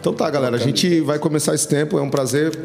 Então tá, galera, a gente vai começar esse tempo. É um prazer,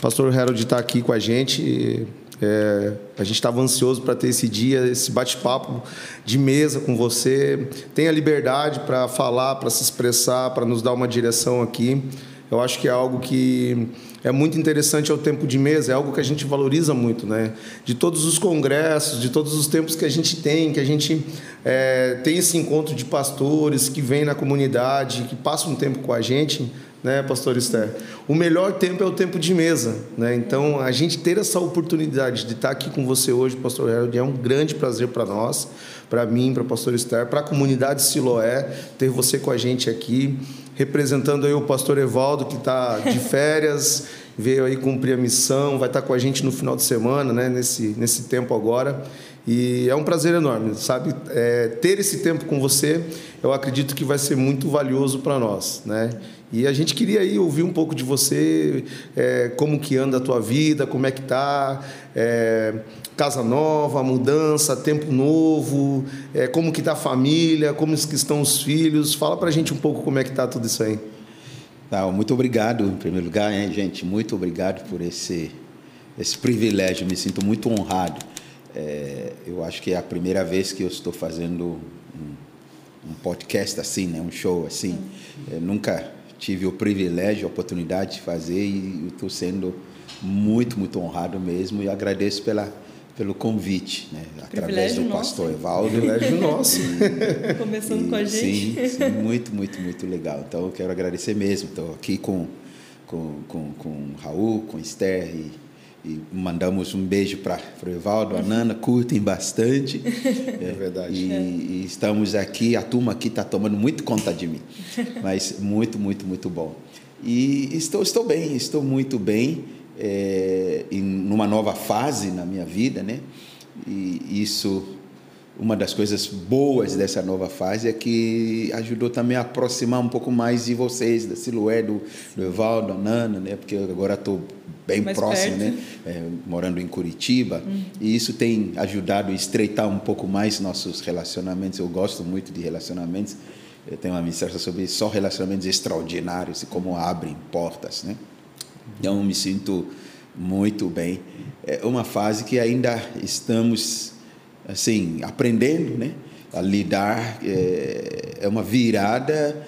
pastor Harold, estar aqui com a gente. É, a gente estava ansioso para ter esse dia, esse bate-papo de mesa com você. Tenha liberdade para falar, para se expressar, para nos dar uma direção aqui. Eu acho que é algo que é muito interessante ao tempo de mesa, é algo que a gente valoriza muito, né? De todos os congressos, de todos os tempos que a gente tem, que a gente é, tem esse encontro de pastores que vêm na comunidade, que passam um tempo com a gente, né, Pastor Esther? O melhor tempo é o tempo de mesa, né? Então, a gente ter essa oportunidade de estar aqui com você hoje, Pastor Harold, é um grande prazer para nós, para mim, para Pastor Esther, para a comunidade Siloé, ter você com a gente aqui representando aí o pastor Evaldo, que está de férias, veio aí cumprir a missão, vai estar tá com a gente no final de semana, né, nesse, nesse tempo agora. E é um prazer enorme, sabe? É, ter esse tempo com você, eu acredito que vai ser muito valioso para nós, né? E a gente queria aí ouvir um pouco de você, é, como que anda a tua vida, como é que tá, é, casa nova, mudança, tempo novo, é, como que está a família, como que estão os filhos. Fala para a gente um pouco como é que está tudo isso aí. Tá, muito obrigado, em primeiro lugar, hein, gente. Muito obrigado por esse, esse privilégio. Me sinto muito honrado. É, eu acho que é a primeira vez que eu estou fazendo um, um podcast assim, né, um show assim. Eu nunca tive o privilégio, a oportunidade de fazer e estou sendo muito, muito honrado mesmo e agradeço pela pelo convite, né? através do nosso, pastor Evaldo. Privilégio nosso. Começando e, com a gente. Sim, sim, muito, muito, muito legal. Então, eu quero agradecer mesmo. Estou aqui com, com, com, com Raul, com Esther e, e mandamos um beijo para o Evaldo, a Nana, curtem bastante. É, verdade. E, é. e, estamos aqui, a turma aqui está tomando muito conta de mim. Mas muito, muito, muito bom. E estou, estou bem, estou muito bem é, em numa nova fase na minha vida, né? E isso, uma das coisas boas dessa nova fase é que ajudou também a aproximar um pouco mais de vocês, da Silué, do, do Evaldo, da Nana, né? Porque agora estou bem mais próximo, perto. né? É, morando em Curitiba, uhum. e isso tem ajudado a estreitar um pouco mais nossos relacionamentos. Eu gosto muito de relacionamentos. Eu tenho uma mensagem sobre só relacionamentos extraordinários e como abrem portas, né? Então, me sinto muito bem. É uma fase que ainda estamos, assim, aprendendo, né? A lidar. É, é uma virada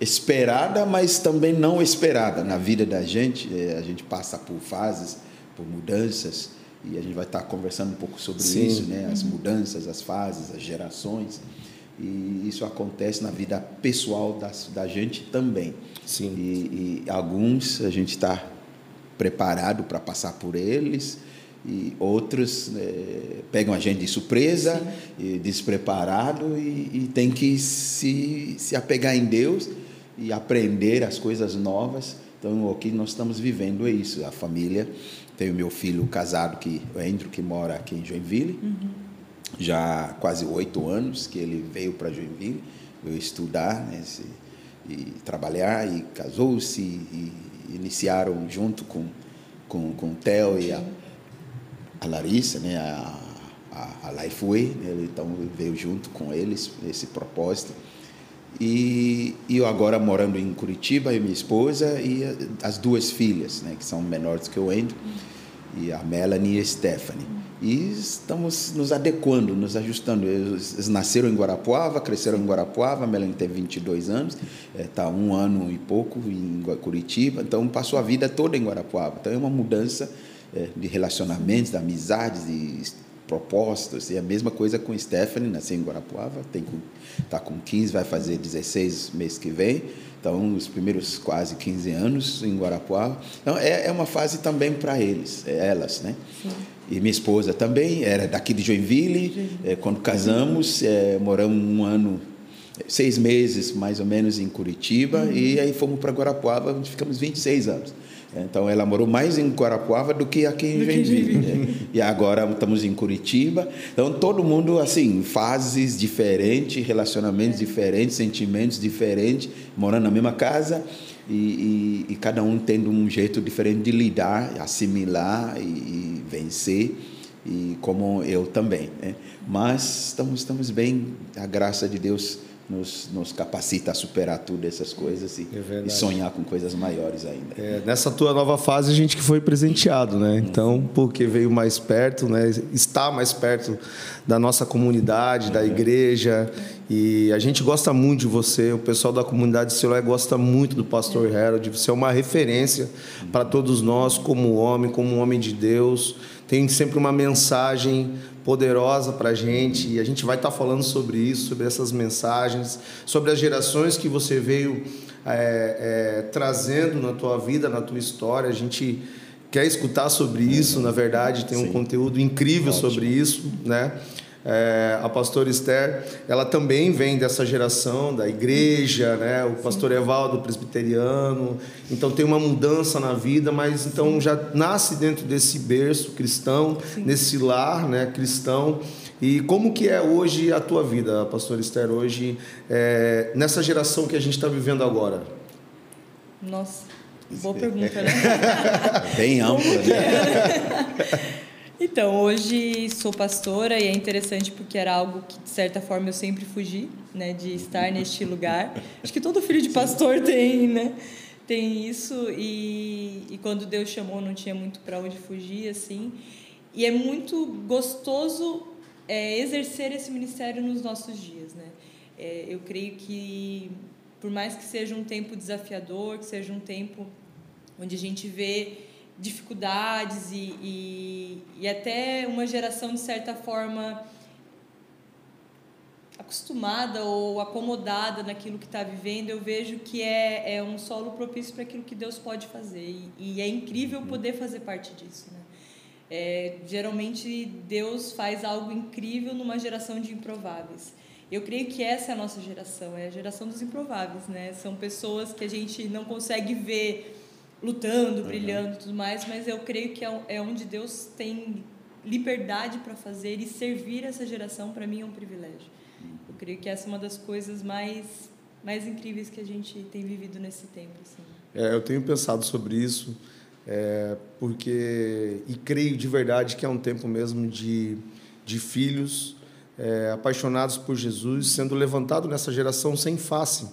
esperada, mas também não esperada na vida da gente. É, a gente passa por fases, por mudanças, e a gente vai estar conversando um pouco sobre Sim. isso, né? As mudanças, as fases, as gerações. E isso acontece na vida pessoal da, da gente também. Sim. E, e alguns a gente está preparado para passar por eles e outros é, pegam a gente de surpresa, e despreparado e, e tem que se, se apegar em Deus e aprender as coisas novas. Então, o que nós estamos vivendo é isso. A família, tem o meu filho casado, que, o Andrew, que mora aqui em Joinville, uhum. Já quase oito anos que ele veio para Joinville, veio estudar né, se, e trabalhar, e casou-se, e iniciaram junto com, com, com o Theo e a, a Larissa, né, a, a, a Lifeway, né, então veio junto com eles esse propósito. E, e eu agora morando em Curitiba, e minha esposa e as duas filhas, né, que são menores que eu entro, e a Melanie e a Stephanie. E estamos nos adequando, nos ajustando. Eles nasceram em Guarapuava, cresceram em Guarapuava, a Melanie tem 22 anos, está é, um ano e pouco em Curitiba, então passou a vida toda em Guarapuava. Então é uma mudança é, de relacionamentos, de amizades, de propostas. E a mesma coisa com Stephanie, nasceu em Guarapuava, está com 15, vai fazer 16 mês que vem. Então, os primeiros quase 15 anos em Guarapuava. Então, é, é uma fase também para eles, é elas, né? Sim. E minha esposa também era daqui de Joinville. É, quando casamos, é, moramos um ano, seis meses mais ou menos em Curitiba. Uhum. E aí fomos para Guarapuava, onde ficamos 26 anos. Então, ela morou mais em Guarapuava do que aqui em Joinville. Né? E agora estamos em Curitiba. Então, todo mundo, assim, fases diferentes, relacionamentos é. diferentes, sentimentos diferentes, morando na mesma casa e, e, e, cada um tendo um jeito diferente de lidar, assimilar e, e vencer, e como eu também. Né? Mas estamos, estamos bem, a graça de Deus nos, nos capacita a superar tudo essas coisas e, é e sonhar com coisas maiores ainda. É, nessa tua nova fase a gente que foi presenteado, né? Então, porque veio mais perto, né? Está mais perto da nossa comunidade, da igreja e a gente gosta muito de você. O pessoal da comunidade de Siloé gosta muito do Pastor Harold. Você é uma referência para todos nós como homem, como homem de Deus. Tem sempre uma mensagem poderosa para a gente e a gente vai estar tá falando sobre isso, sobre essas mensagens, sobre as gerações que você veio é, é, trazendo na tua vida, na tua história. A gente quer escutar sobre isso, na verdade, tem um Sim. conteúdo incrível Ótimo. sobre isso, né? É, a pastora Esther, ela também vem dessa geração da igreja, né? O pastor Evaldo presbiteriano. Então tem uma mudança na vida, mas então já nasce dentro desse berço cristão, Sim. nesse lar, né, cristão. E como que é hoje a tua vida, pastor Esther, hoje é, nessa geração que a gente está vivendo agora? Nossa, boa pergunta, né? Bem ampla, né? Então, hoje sou pastora e é interessante porque era algo que, de certa forma, eu sempre fugi, né? De estar neste lugar. Acho que todo filho de pastor tem, né? Tem isso. E, e quando Deus chamou, não tinha muito para onde fugir, assim. E é muito gostoso é, exercer esse ministério nos nossos dias, né? É, eu creio que, por mais que seja um tempo desafiador, que seja um tempo onde a gente vê dificuldades e, e, e até uma geração, de certa forma, acostumada ou acomodada naquilo que está vivendo, eu vejo que é, é um solo propício para aquilo que Deus pode fazer. E, e é incrível poder fazer parte disso. Né? É, geralmente, Deus faz algo incrível numa geração de improváveis. Eu creio que essa é a nossa geração, é a geração dos improváveis. Né? São pessoas que a gente não consegue ver lutando, uhum. brilhando tudo mais, mas eu creio que é, é onde Deus tem liberdade para fazer e servir essa geração para mim é um privilégio. Eu creio que essa é uma das coisas mais mais incríveis que a gente tem vivido nesse tempo. Assim. É, eu tenho pensado sobre isso, é, porque e creio de verdade que é um tempo mesmo de de filhos é, apaixonados por Jesus sendo levantado nessa geração sem face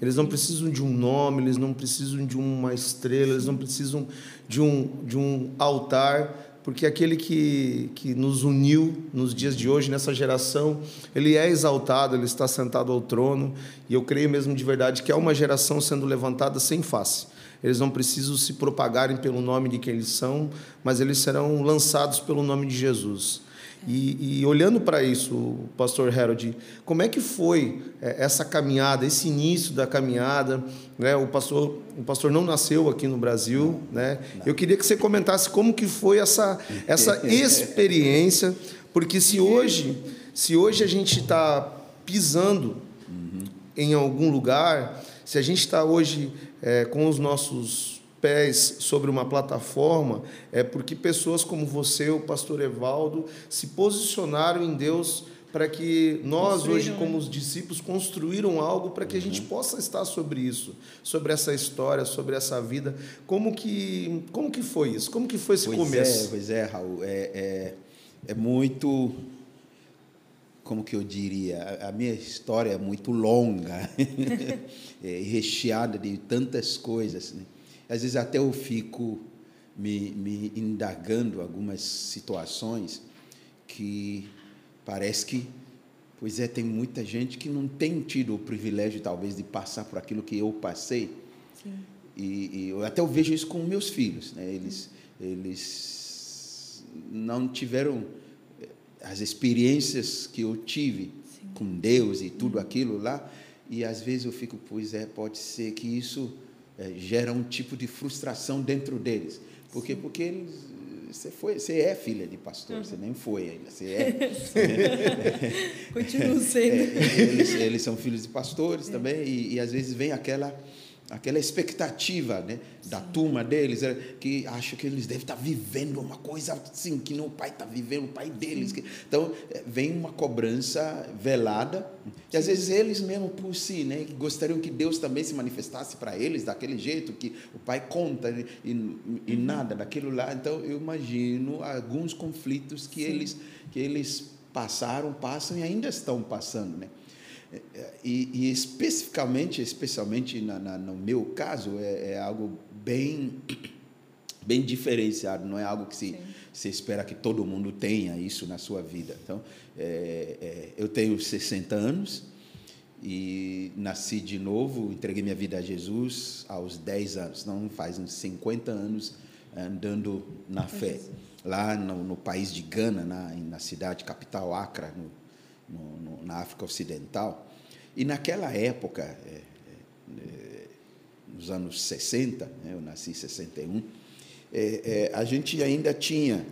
eles não precisam de um nome, eles não precisam de uma estrela, eles não precisam de um, de um altar, porque aquele que, que nos uniu nos dias de hoje, nessa geração, ele é exaltado, ele está sentado ao trono, e eu creio mesmo de verdade que é uma geração sendo levantada sem face. Eles não precisam se propagarem pelo nome de quem eles são, mas eles serão lançados pelo nome de Jesus. E, e olhando para isso, pastor Harold, como é que foi é, essa caminhada, esse início da caminhada? Né? O, pastor, o pastor não nasceu aqui no Brasil. Não, né? Não. Eu queria que você comentasse como que foi essa, essa experiência, porque se hoje, se hoje a gente está pisando uhum. em algum lugar, se a gente está hoje é, com os nossos pés sobre uma plataforma é porque pessoas como você, o pastor Evaldo, se posicionaram em Deus para que nós hoje como né? os discípulos construíram algo para que a gente uhum. possa estar sobre isso, sobre essa história, sobre essa vida. Como que como que foi isso? Como que foi esse pois começo? É, pois é, Raul, é, é, é muito como que eu diria, a minha história é muito longa é, recheada de tantas coisas, né? Às vezes até eu fico me, me indagando algumas situações que parece que, pois é, tem muita gente que não tem tido o privilégio, talvez, de passar por aquilo que eu passei. Sim. E, e eu até eu vejo isso com meus filhos. Né? Eles, eles não tiveram eh, as experiências que eu tive Sim. com Deus e tudo aquilo lá. E às vezes eu fico, pois é, pode ser que isso é, gera um tipo de frustração dentro deles. Por quê? Porque eles, você, foi, você é filha de pastor, uhum. você nem foi ainda, você é. Continua sendo. É, eles, eles são filhos de pastores é. também, e, e às vezes vem aquela aquela expectativa né, da turma deles, é, que acha que eles devem estar vivendo uma coisa assim, que não o pai está vivendo, o pai deles. Que, então, é, vem uma cobrança velada, e às vezes eles mesmo por si, né, gostariam que Deus também se manifestasse para eles daquele jeito que o pai conta e, e, e uhum. nada daquilo lá. Então, eu imagino alguns conflitos que eles, que eles passaram, passam e ainda estão passando. Né? E, e, especificamente, especialmente na, na, no meu caso, é, é, algo bem, bem diferenciado. Não é algo que se, se espera que todo mundo tenha isso na sua vida. Então, é, é eu tenho 60 anos e nasci de novo, entreguei minha vida a Jesus aos 10 anos. Não faz uns 50 anos andando na fé. Lá no, no país de Gana, na, na cidade capital Accra, no, no, na África Ocidental. E naquela época, é, é, nos anos 60, né, eu nasci em 61, é, é, a gente ainda tinha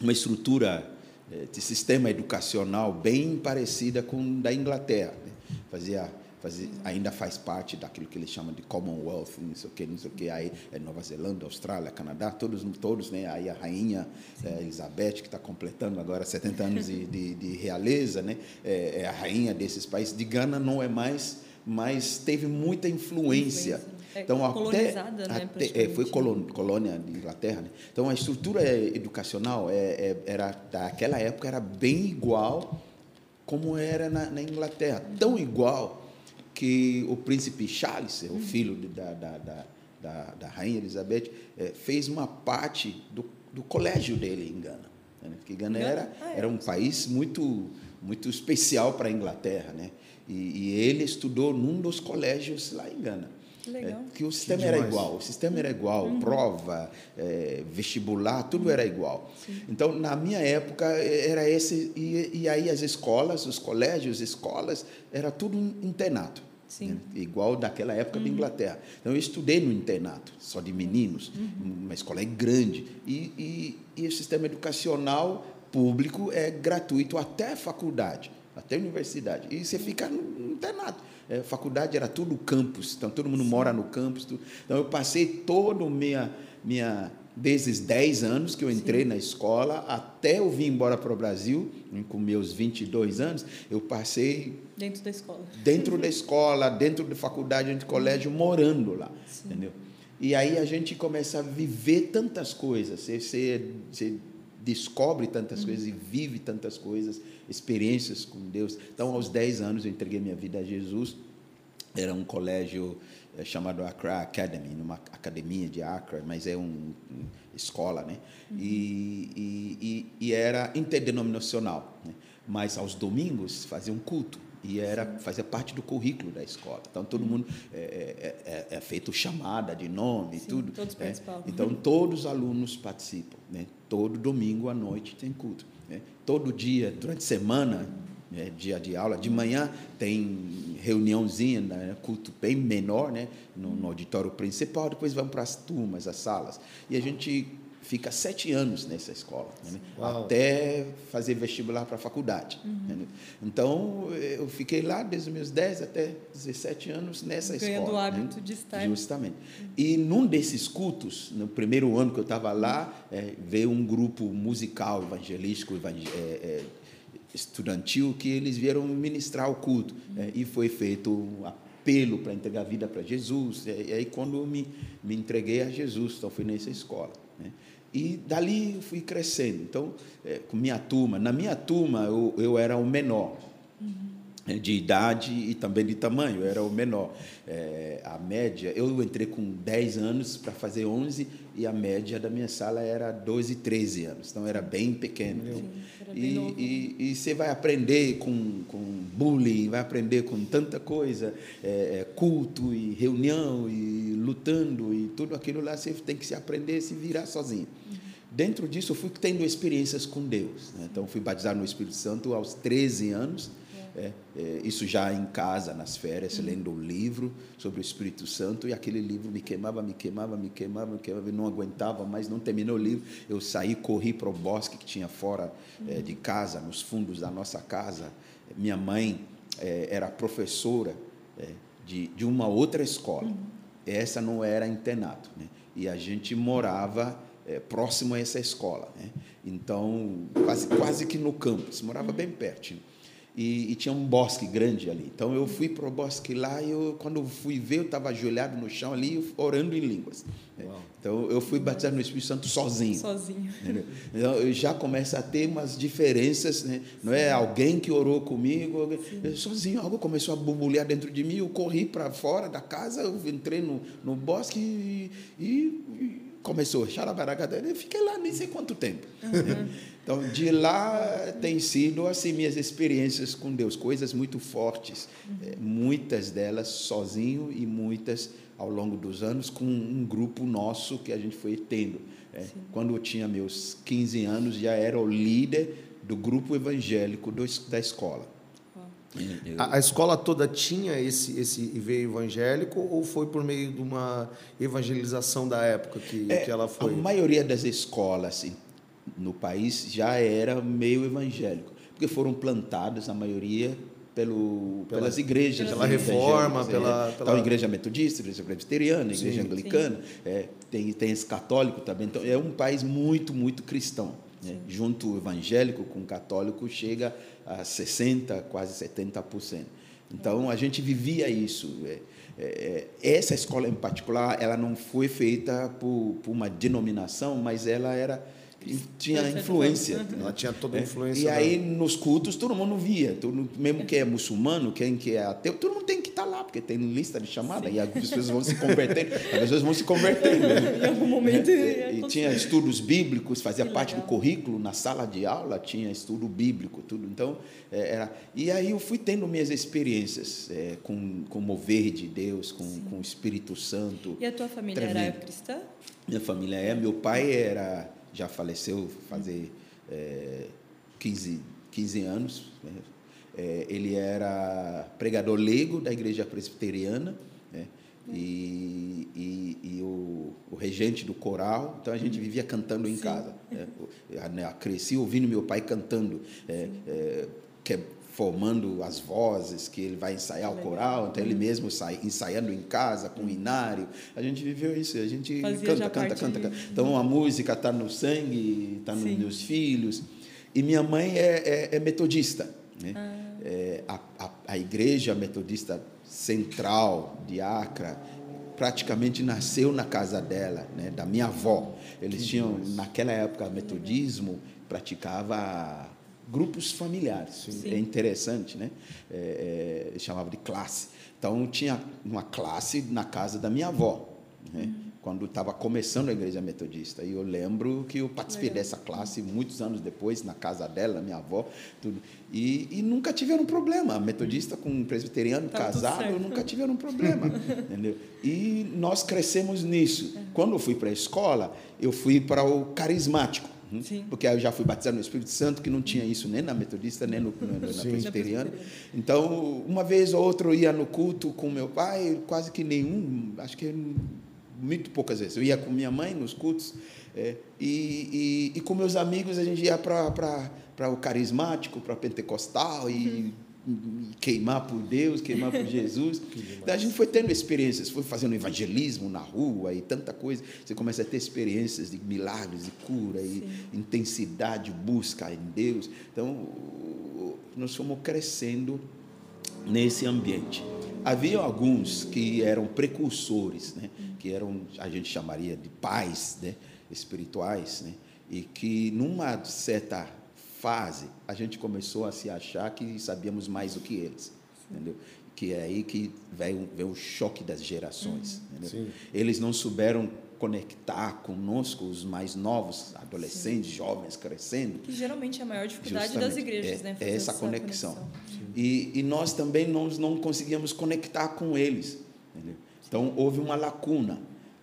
uma estrutura é, de sistema educacional bem parecida com da Inglaterra. Né? Fazia Fazia, ainda faz parte daquilo que eles chamam de Commonwealth, não sei o que, não sei o que, aí é Nova Zelândia, Austrália, Canadá, todos, todos né, aí a rainha é, Elizabeth, que está completando agora 70 anos de, de, de realeza, né, é, é, a rainha desses países, de Gana não é mais, mas teve muita influência. influência. É então, colonizada, até, né, até, é, foi colônia, colônia de Inglaterra. Né? Então, a estrutura educacional é, é, era, daquela época era bem igual como era na, na Inglaterra. Tão igual que o príncipe Charles, o filho da, da, da, da, da rainha Elizabeth, é, fez uma parte do, do colégio dele em Gana. Né? Porque Gana era, ah, é. era um país muito, muito especial para a Inglaterra. Né? E, e, ele estudou num dos colégios lá em Gana. Que, legal. É, que o sistema que era igual, o sistema era igual, uhum. prova, é, vestibular, tudo era igual. Sim. Então, na minha época, era esse, e, e aí as escolas, os colégios, escolas, era tudo internato. Né? Igual daquela época uhum. da Inglaterra. Então, eu estudei no internato, só de meninos, uhum. uma escola é grande. E, e, e o sistema educacional público é gratuito até a faculdade, até a universidade. E você fica no internato. É, faculdade era tudo campus, então todo mundo Sim. mora no campus. Tudo. Então, eu passei toda a minha, minha desde os 10 anos que eu entrei Sim. na escola até eu vir embora para o Brasil, com meus 22 anos, eu passei dentro da escola. Dentro da escola, dentro da faculdade, dentro do colégio, morando lá, Sim. entendeu? E aí a gente começa a viver tantas coisas, você, você, você descobre tantas uhum. coisas e vive tantas coisas, experiências com Deus. Então, aos 10 anos eu entreguei minha vida a Jesus. Era um colégio é chamado Accra Academy, numa academia de Accra, mas é uma um escola, né? Uhum. E, e, e, era interdenominacional, né? mas aos domingos fazia um culto e era fazia parte do currículo da escola. Então todo mundo é, é, é, é feito chamada de nome, Sim, tudo. Todos né? Então todos os alunos participam. Né? Todo domingo à noite tem culto. Né? Todo dia durante a semana é, dia de aula. De manhã tem reuniãozinha, né, culto bem menor, né, no, no auditório principal. Depois vamos para as turmas, as salas. E a gente fica sete anos nessa escola, né, até fazer vestibular para a faculdade. Uhum. Né. Então, eu fiquei lá desde os meus 10 até 17 anos nessa Ganhando escola. Ganhando o hábito né, de estar. Justamente. Uhum. E num desses cultos, no primeiro ano que eu estava lá, é, veio um grupo musical evangelístico, evangel é, é, estudantil que eles vieram ministrar o culto. Uhum. e foi feito um apelo para entregar a vida para Jesus. E aí, quando eu me, me entreguei a Jesus, então fui nessa escola. Né? E dali eu fui crescendo. Então, é, com minha turma, na minha turma eu, eu era o menor. Uhum. De idade e também de tamanho, eu era o menor. É, a média, eu entrei com 10 anos para fazer 11 e a média da minha sala era 12, 13 anos, então era bem pequeno. Sim, e, e, e, você vai aprender com, com bullying, vai aprender com tanta coisa, é, é, culto e reunião e lutando e tudo aquilo lá, você tem que se aprender, se virar sozinho. Uhum. Dentro disso, eu fui tendo experiências com Deus. Né? Então, fui batizado no Espírito Santo aos 13 anos é, é, isso já em casa, nas férias, uhum. lendo um livro sobre o Espírito Santo, e aquele livro me queimava, me queimava, me queimava, me queimava, eu não aguentava mais, não terminou o livro. Eu saí, corri para o bosque que tinha fora é, uhum. de casa, nos fundos da nossa casa. Minha mãe é, era professora é, de, de uma outra escola. Uhum. Essa não era internato, né? e a gente morava é, próximo a essa escola. Né? Então, quase, quase que no campus, morava uhum. bem pertinho. E, e, tinha um bosque grande ali. Então eu fui para o bosque lá e eu, quando eu fui ver, eu estava ajoelhado no chão ali, orando em línguas. Uau. Então eu fui batizado no Espírito Santo sozinho. Sozinho. Então eu já começa a ter umas diferenças, né? não é alguém que orou comigo, eu, sozinho, algo começou a borbulhar dentro de mim, eu corri para fora da casa, eu entrei no, no bosque e, e, e começou, eu fiquei lá nem sei quanto tempo. Uhum. Então, de lá tem sido assim minhas experiências com Deus, coisas muito fortes, uhum. muitas delas sozinho e muitas ao longo dos anos com um grupo nosso que a gente foi tendo. É, quando eu tinha meus 15 anos, já era o líder do grupo evangélico do, da escola. A, a, escola toda tinha esse, esse veio evangélico ou foi por meio de uma evangelização da época que, é, que ela foi? A maioria das escolas no país já era meio evangélico, porque foram plantados, a maioria, pelo, pela, pelas igrejas. Pela reforma, pela, é, pela... Então, igreja metodista, igreja presbiteriana, igreja sim, anglicana. É, tem, tem esse católico também. Então, é um país muito, muito cristão. Né? Junto o evangélico com o católico chega a 60%, quase 70%. Então, a gente vivia isso. É, é, é, essa escola em particular, ela não foi feita por, por uma denominação, mas ela era tinha influência. Ela tinha toda a influência. E aí, nos cultos, todo mundo via. Todo, mesmo que é muçulmano, quem que é ateu, todo mundo tem que estar tá lá, porque tem lista de chamada. Sim. E as pessoas vão se convertendo. as pessoas vão se convertendo. Né? em algum momento. É, e, e tinha estudos bíblicos, fazia que parte legal. do currículo. Na sala de aula tinha estudo bíblico, tudo. Então, é, era. E aí eu fui tendo minhas experiências é, com, com o mover de Deus, com, com o Espírito Santo. E a tua família tremendo. era cristã? Minha família é. Meu pai era já faleceu fazer é, 15, 15 anos. Né? É, ele era pregador leigo da igreja presbiteriana né? e, e, e o, o, regente do coral. Então a gente vivia cantando em Sim. casa. Né? Eu, cresci ouvindo meu pai cantando. É, é que é formando as vozes, que ele vai ensaiar o coral, então ele mesmo sai, ensaiando em casa, com o inário. A gente viveu isso, a gente Fazia canta, canta, canta, canta. Então a música está no sangue, está nos meus filhos. E minha mãe é, é, é metodista. Né? Ah. É, a, a, a igreja metodista central de Acra praticamente nasceu na casa dela, né, da minha avó. Eles tinham, naquela época, metodismo, praticava grupos familiares. Sim. É interessante, né? É, é, chamava de classe. Então, tinha uma classe na casa da minha avó, né? Uhum. quando estava começando a igreja metodista. E eu lembro que eu participei Legal. dessa classe muitos anos depois, na casa dela, minha avó, tudo. E, e nunca tiveram problema. Metodista com um presbiteriano tá casado, nunca tiveram problema. entendeu? E nós crescemos nisso. Uhum. Quando eu fui para a escola, eu fui para o carismático. Uhum. Sim. Porque eu já fui batizado no Espírito Santo, que não tinha isso nem na metodista, nem no, no, na presbiteriana. Então, uma vez ou outra eu ia no culto com meu pai, quase que nenhum, acho que muito poucas vezes. Eu ia com minha mãe nos cultos, é, e, e, e, com meus amigos a gente ia para o carismático, para o pentecostal, e uhum queimar por Deus, queimar por Jesus. Então, a gente foi tendo experiências, foi fazendo evangelismo na rua e tanta coisa. Você começa a ter experiências de milagres e cura Sim. e intensidade, busca em Deus. Então, nós fomos crescendo nesse ambiente. Havia alguns que eram precursores, né? que eram, a gente chamaria de pais né? espirituais, né? e que numa certa fase, a gente começou a se achar que sabíamos mais do que eles, entendeu? Que é aí que vem, vem o choque das gerações. Uhum. Eles não souberam conectar conosco os mais novos, adolescentes, Sim. jovens crescendo. Que geralmente é a maior dificuldade Justamente, das igrejas, é, né? É essa, essa conexão. conexão. E, e, nós também não, não conseguíamos conectar com eles. Entendeu? Então houve uma lacuna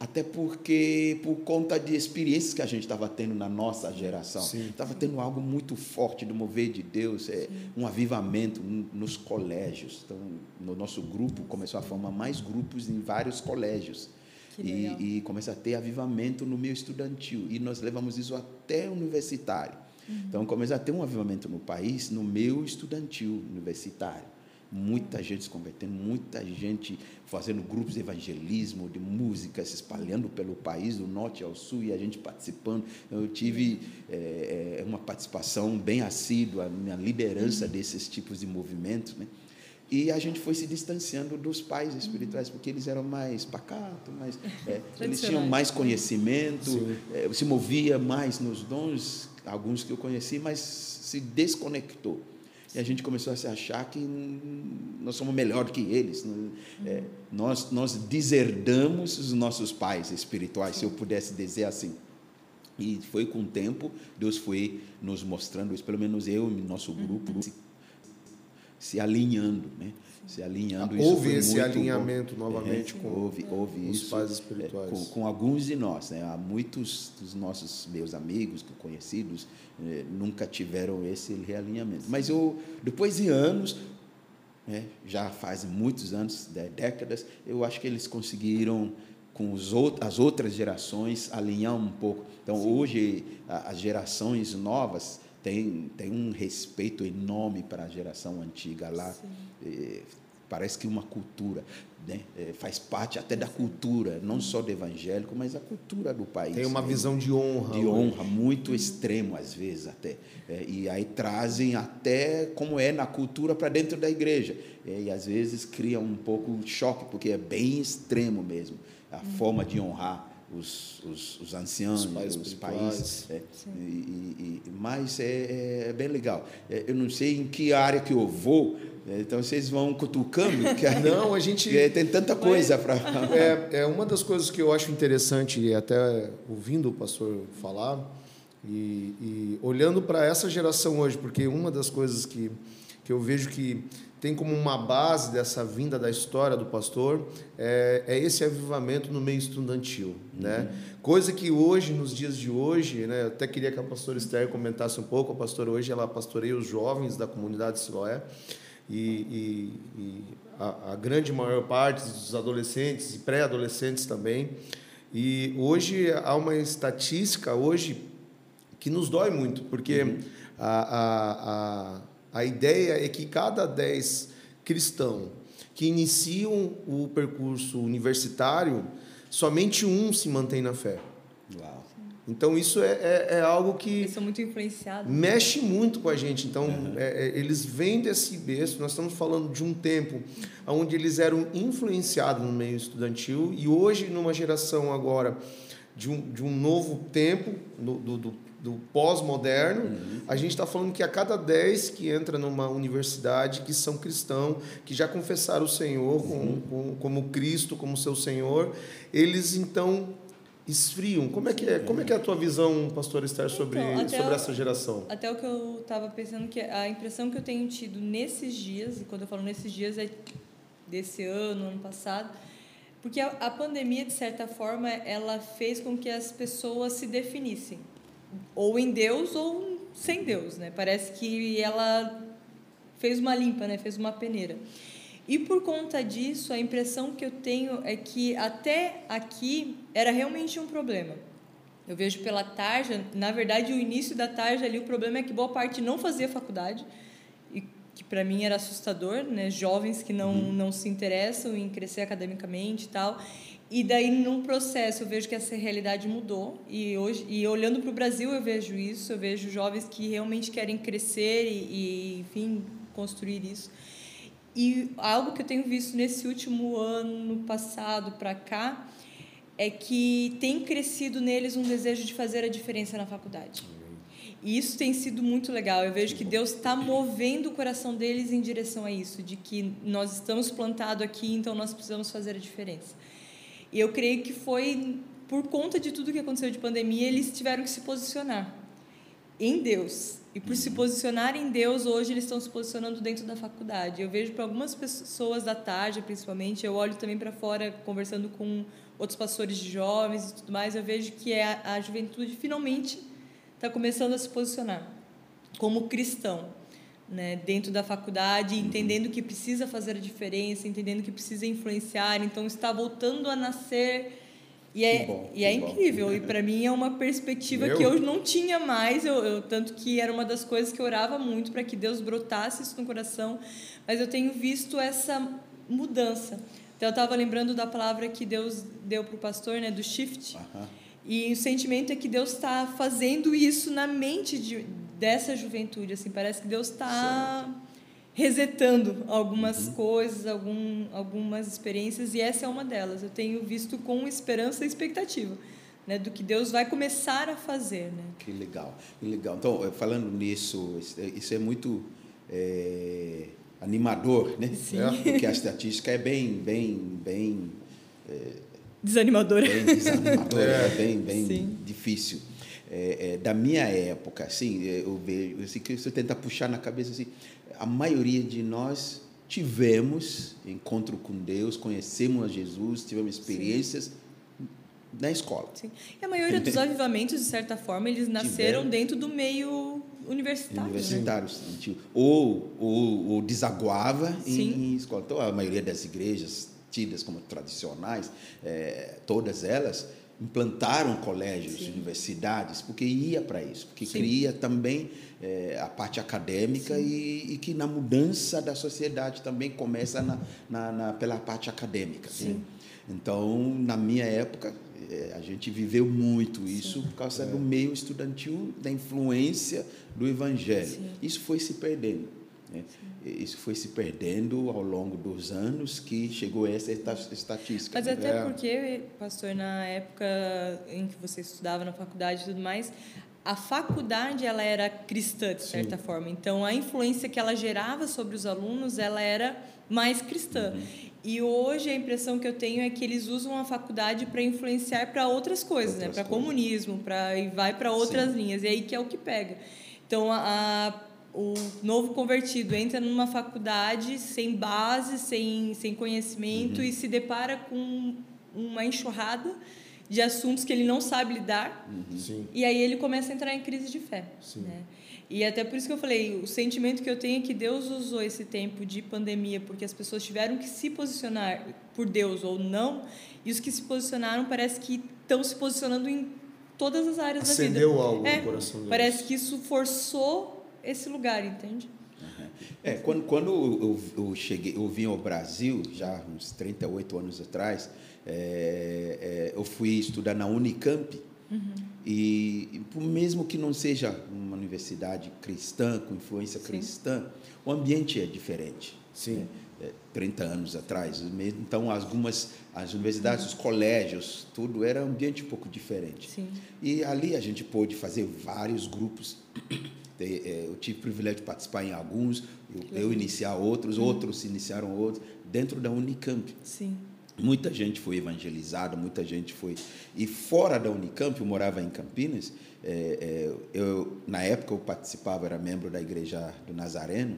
até porque por conta de experiências que a gente estava tendo na nossa geração, estava tendo algo muito forte do mover de Deus, é, um avivamento nos colégios. Então, no nosso grupo começou a formar mais grupos em vários colégios. E, e começa a ter avivamento no meio estudantil. E nós levamos isso até universitário. Uhum. Então, começa a ter um avivamento no país, no meio estudantil universitário muita gente se convertendo, muita gente fazendo grupos de evangelismo, de música, se espalhando pelo país, do norte ao sul, e a gente participando. Eu tive é, uma participação bem assídua na liderança desses tipos de movimentos, né? E a gente foi se distanciando dos pais espirituais, porque eles eram mais pacatos, mais, é, eles tinham mais conhecimento, é, se movia mais nos dons, alguns que eu conheci, mas se desconectou. E a gente começou a se achar que nós somos melhor que eles. Né? É, nós, nós deserdamos os nossos pais espirituais, se eu pudesse dizer assim. E foi com o tempo, Deus foi nos mostrando isso, pelo menos eu e nosso grupo, uhum se alinhando, né? Se alinhando. Houve esse alinhamento bom. novamente é, com houve, houve os isso, pais espirituais. É, com, com, alguns de nós, né? Há muitos dos nossos meus amigos, conhecidos, eh, nunca tiveram esse realinhamento. Mas eu, depois de anos, né? já faz muitos anos, décadas, eu acho que eles conseguiram com as outras gerações alinhar um pouco. Então, Sim. hoje, as gerações novas tem, tem um respeito enorme para a geração antiga lá. É, parece que uma cultura, né? É, faz parte até da cultura, não só do evangélico, mas a cultura do país. Tem uma né? visão de honra. De honra, muito extremo às vezes até. É, e aí trazem até como é na cultura para dentro da igreja. É, e às vezes cria um pouco de choque, porque é bem extremo mesmo a uhum. forma de honrar os, os, os anciãos, os pais, os pais é, e, e, mas é, é, bem legal. É, eu não sei em que área que eu vou, é, então vocês vão cutucando. Que não, a gente é, tem tanta coisa para. É, é uma das coisas que eu acho interessante, até ouvindo o pastor falar e, e olhando para essa geração hoje, porque uma das coisas que, que eu vejo que tem como uma base dessa vinda da história do pastor é, é esse avivamento no meio estudantil, né? Uhum. Coisa que hoje, nos dias de hoje, né? Eu até queria que a pastora Esther comentasse um pouco. A pastora hoje ela pastoreia os jovens da comunidade Siloé e, e, e a, a, grande maior parte dos adolescentes e pré-adolescentes também. E hoje há uma estatística hoje que nos dói muito, porque uhum. a, a, a a ideia é que cada 10 cristãos que iniciam o percurso universitário, somente um se mantém na fé. Uau. Então isso é, é, é algo que eles são muito influenciados. Mexe muito com a gente. Então uhum. é, é eles vêm desse berço. Nós estamos falando de um tempo onde eles eram influenciados no meio estudantil e hoje numa geração agora de um, de um novo tempo no, do, do do pós-moderno, uhum. a gente está falando que a cada 10 que entra numa universidade que são cristãos, que já confessaram o Senhor uhum. como, como Cristo, como seu Senhor, eles então esfriam. Como é que é, como é, que é a tua visão, pastor Esther, sobre, então, sobre essa geração? Até o que eu estava pensando, que a impressão que eu tenho tido nesses dias, e quando eu falo nesses dias é desse ano, ano passado, porque a, a pandemia, de certa forma, ela fez com que as pessoas se definissem ou em Deus ou sem Deus, né? Parece que ela fez uma limpa, né? Fez uma peneira. E por conta disso, a impressão que eu tenho é que até aqui era realmente um problema. Eu vejo pela tarja, na verdade, o início da tarja ali, o problema é que boa parte não fazia faculdade, e que para mim era assustador, né? Jovens que não, uhum. não se interessam em crescer academicamente e tal. E daí, num processo, eu vejo que essa realidade mudou. E, hoje, e olhando para o Brasil, eu vejo isso. Eu vejo jovens que realmente querem crescer e, e, enfim, construir isso. E algo que eu tenho visto nesse último ano passado para cá é que tem crescido neles um desejo de fazer a diferença na faculdade. E isso tem sido muito legal. Eu vejo que Deus está movendo o coração deles em direção a isso, de que nós estamos plantados aqui, então nós precisamos fazer a diferença. E eu creio que foi por conta de tudo que aconteceu de pandemia, eles tiveram que se posicionar em Deus. E por se posicionar em Deus, hoje eles estão se posicionando dentro da faculdade. Eu vejo para algumas pessoas da tarde, principalmente, eu olho também para fora, conversando com outros pastores de jovens e tudo mais, eu vejo que é a, a juventude finalmente está começando a se posicionar como cristão né, dentro da faculdade, entendendo que precisa fazer a diferença, entendendo que precisa influenciar, então está voltando a nascer. E é, bom, e é incrível, e para mim é uma perspectiva que eu não tinha mais, eu, eu, tanto que era uma das coisas que eu orava muito para que Deus brotasse isso no coração, mas eu tenho visto essa mudança. Então eu estava lembrando da palavra que Deus deu para o pastor, né, do shift, uh -huh. e o sentimento é que Deus está fazendo isso na mente de, dessa juventude, assim, parece que Deus está resetando algumas uhum. coisas, algum, algumas experiências, e essa é uma delas. Eu tenho visto com esperança e expectativa. Né, do que Deus vai começar a fazer. Né? Que legal, que legal. Então, falando nisso, isso é muito é, animador, né? Sim. Porque a estatística é bem, bem, bem é, desanimadora. Bem desanimadora, é. bem, bem difícil. É, é, da minha época, assim, eu vejo, assim, que você tenta puxar na cabeça assim, a maioria de nós tivemos encontro com Deus, conhecemos a Jesus, tivemos experiências Sim. na escola. Sim. E a maioria dos avivamentos, de certa forma, eles nasceram Tiveram. dentro do meio universitário. Universitários. Né? Ou, ou, ou, desaguava em, em, escola. Então, a maioria das igrejas tidas como tradicionais, é, todas elas, implantaram colégios, Sim. universidades, porque ia para isso, porque Sim. cria também é, a parte acadêmica e, e, que na mudança da sociedade também começa na, na, na pela parte acadêmica. Né? Então, na minha época, é, a gente viveu muito isso Sim. por causa é. do meio estudantil, da influência do evangelho. Isso foi se perdendo. Né? Isso foi se perdendo ao longo dos anos que chegou essa estatística. Mas até é. porque, pastor, na época em que você estudava na faculdade e tudo mais, a faculdade ela era cristã de certa Sim. forma. Então a influência que ela gerava sobre os alunos, ela era mais cristã. Uhum. E hoje a impressão que eu tenho é que eles usam a faculdade para influenciar para outras coisas, né? outras né? Para comunismo, para e vai para outras Sim. linhas. E aí que é o que pega. Então a, a o novo convertido entra numa faculdade sem base, sem, sem conhecimento uhum. e se depara com uma enxurrada de assuntos que ele não sabe lidar. Uhum. E aí ele começa a entrar em crise de fé. Né? E até por isso que eu falei, o sentimento que eu tenho é que Deus usou esse tempo de pandemia porque as pessoas tiveram que se posicionar por Deus ou não, e os que se posicionaram parece que estão se posicionando em todas as áreas Acendeu da vida. algo é, no coração deles. Parece que isso forçou esse lugar, entende? É, quando, quando eu, eu, cheguei, eu vim ao Brasil, já uns 38 anos atrás, é, é, eu fui estudar na Unicamp, uhum. e mesmo que não seja uma universidade cristã, com influência Sim. cristã, o ambiente é diferente. Sim. Né? 30 é, anos atrás. Então, algumas as universidades, os colégios, tudo era um ambiente um pouco diferente. Sim. E ali a gente pôde fazer vários grupos eu tive o privilégio de participar em alguns, eu, eu iniciar outros, uhum. outros iniciaram outros, dentro da Unicamp. Sim. Muita gente foi evangelizada, muita gente foi. E fora da Unicamp, eu morava em Campinas, é, é, eu, na época eu participava, era membro da Igreja do Nazareno,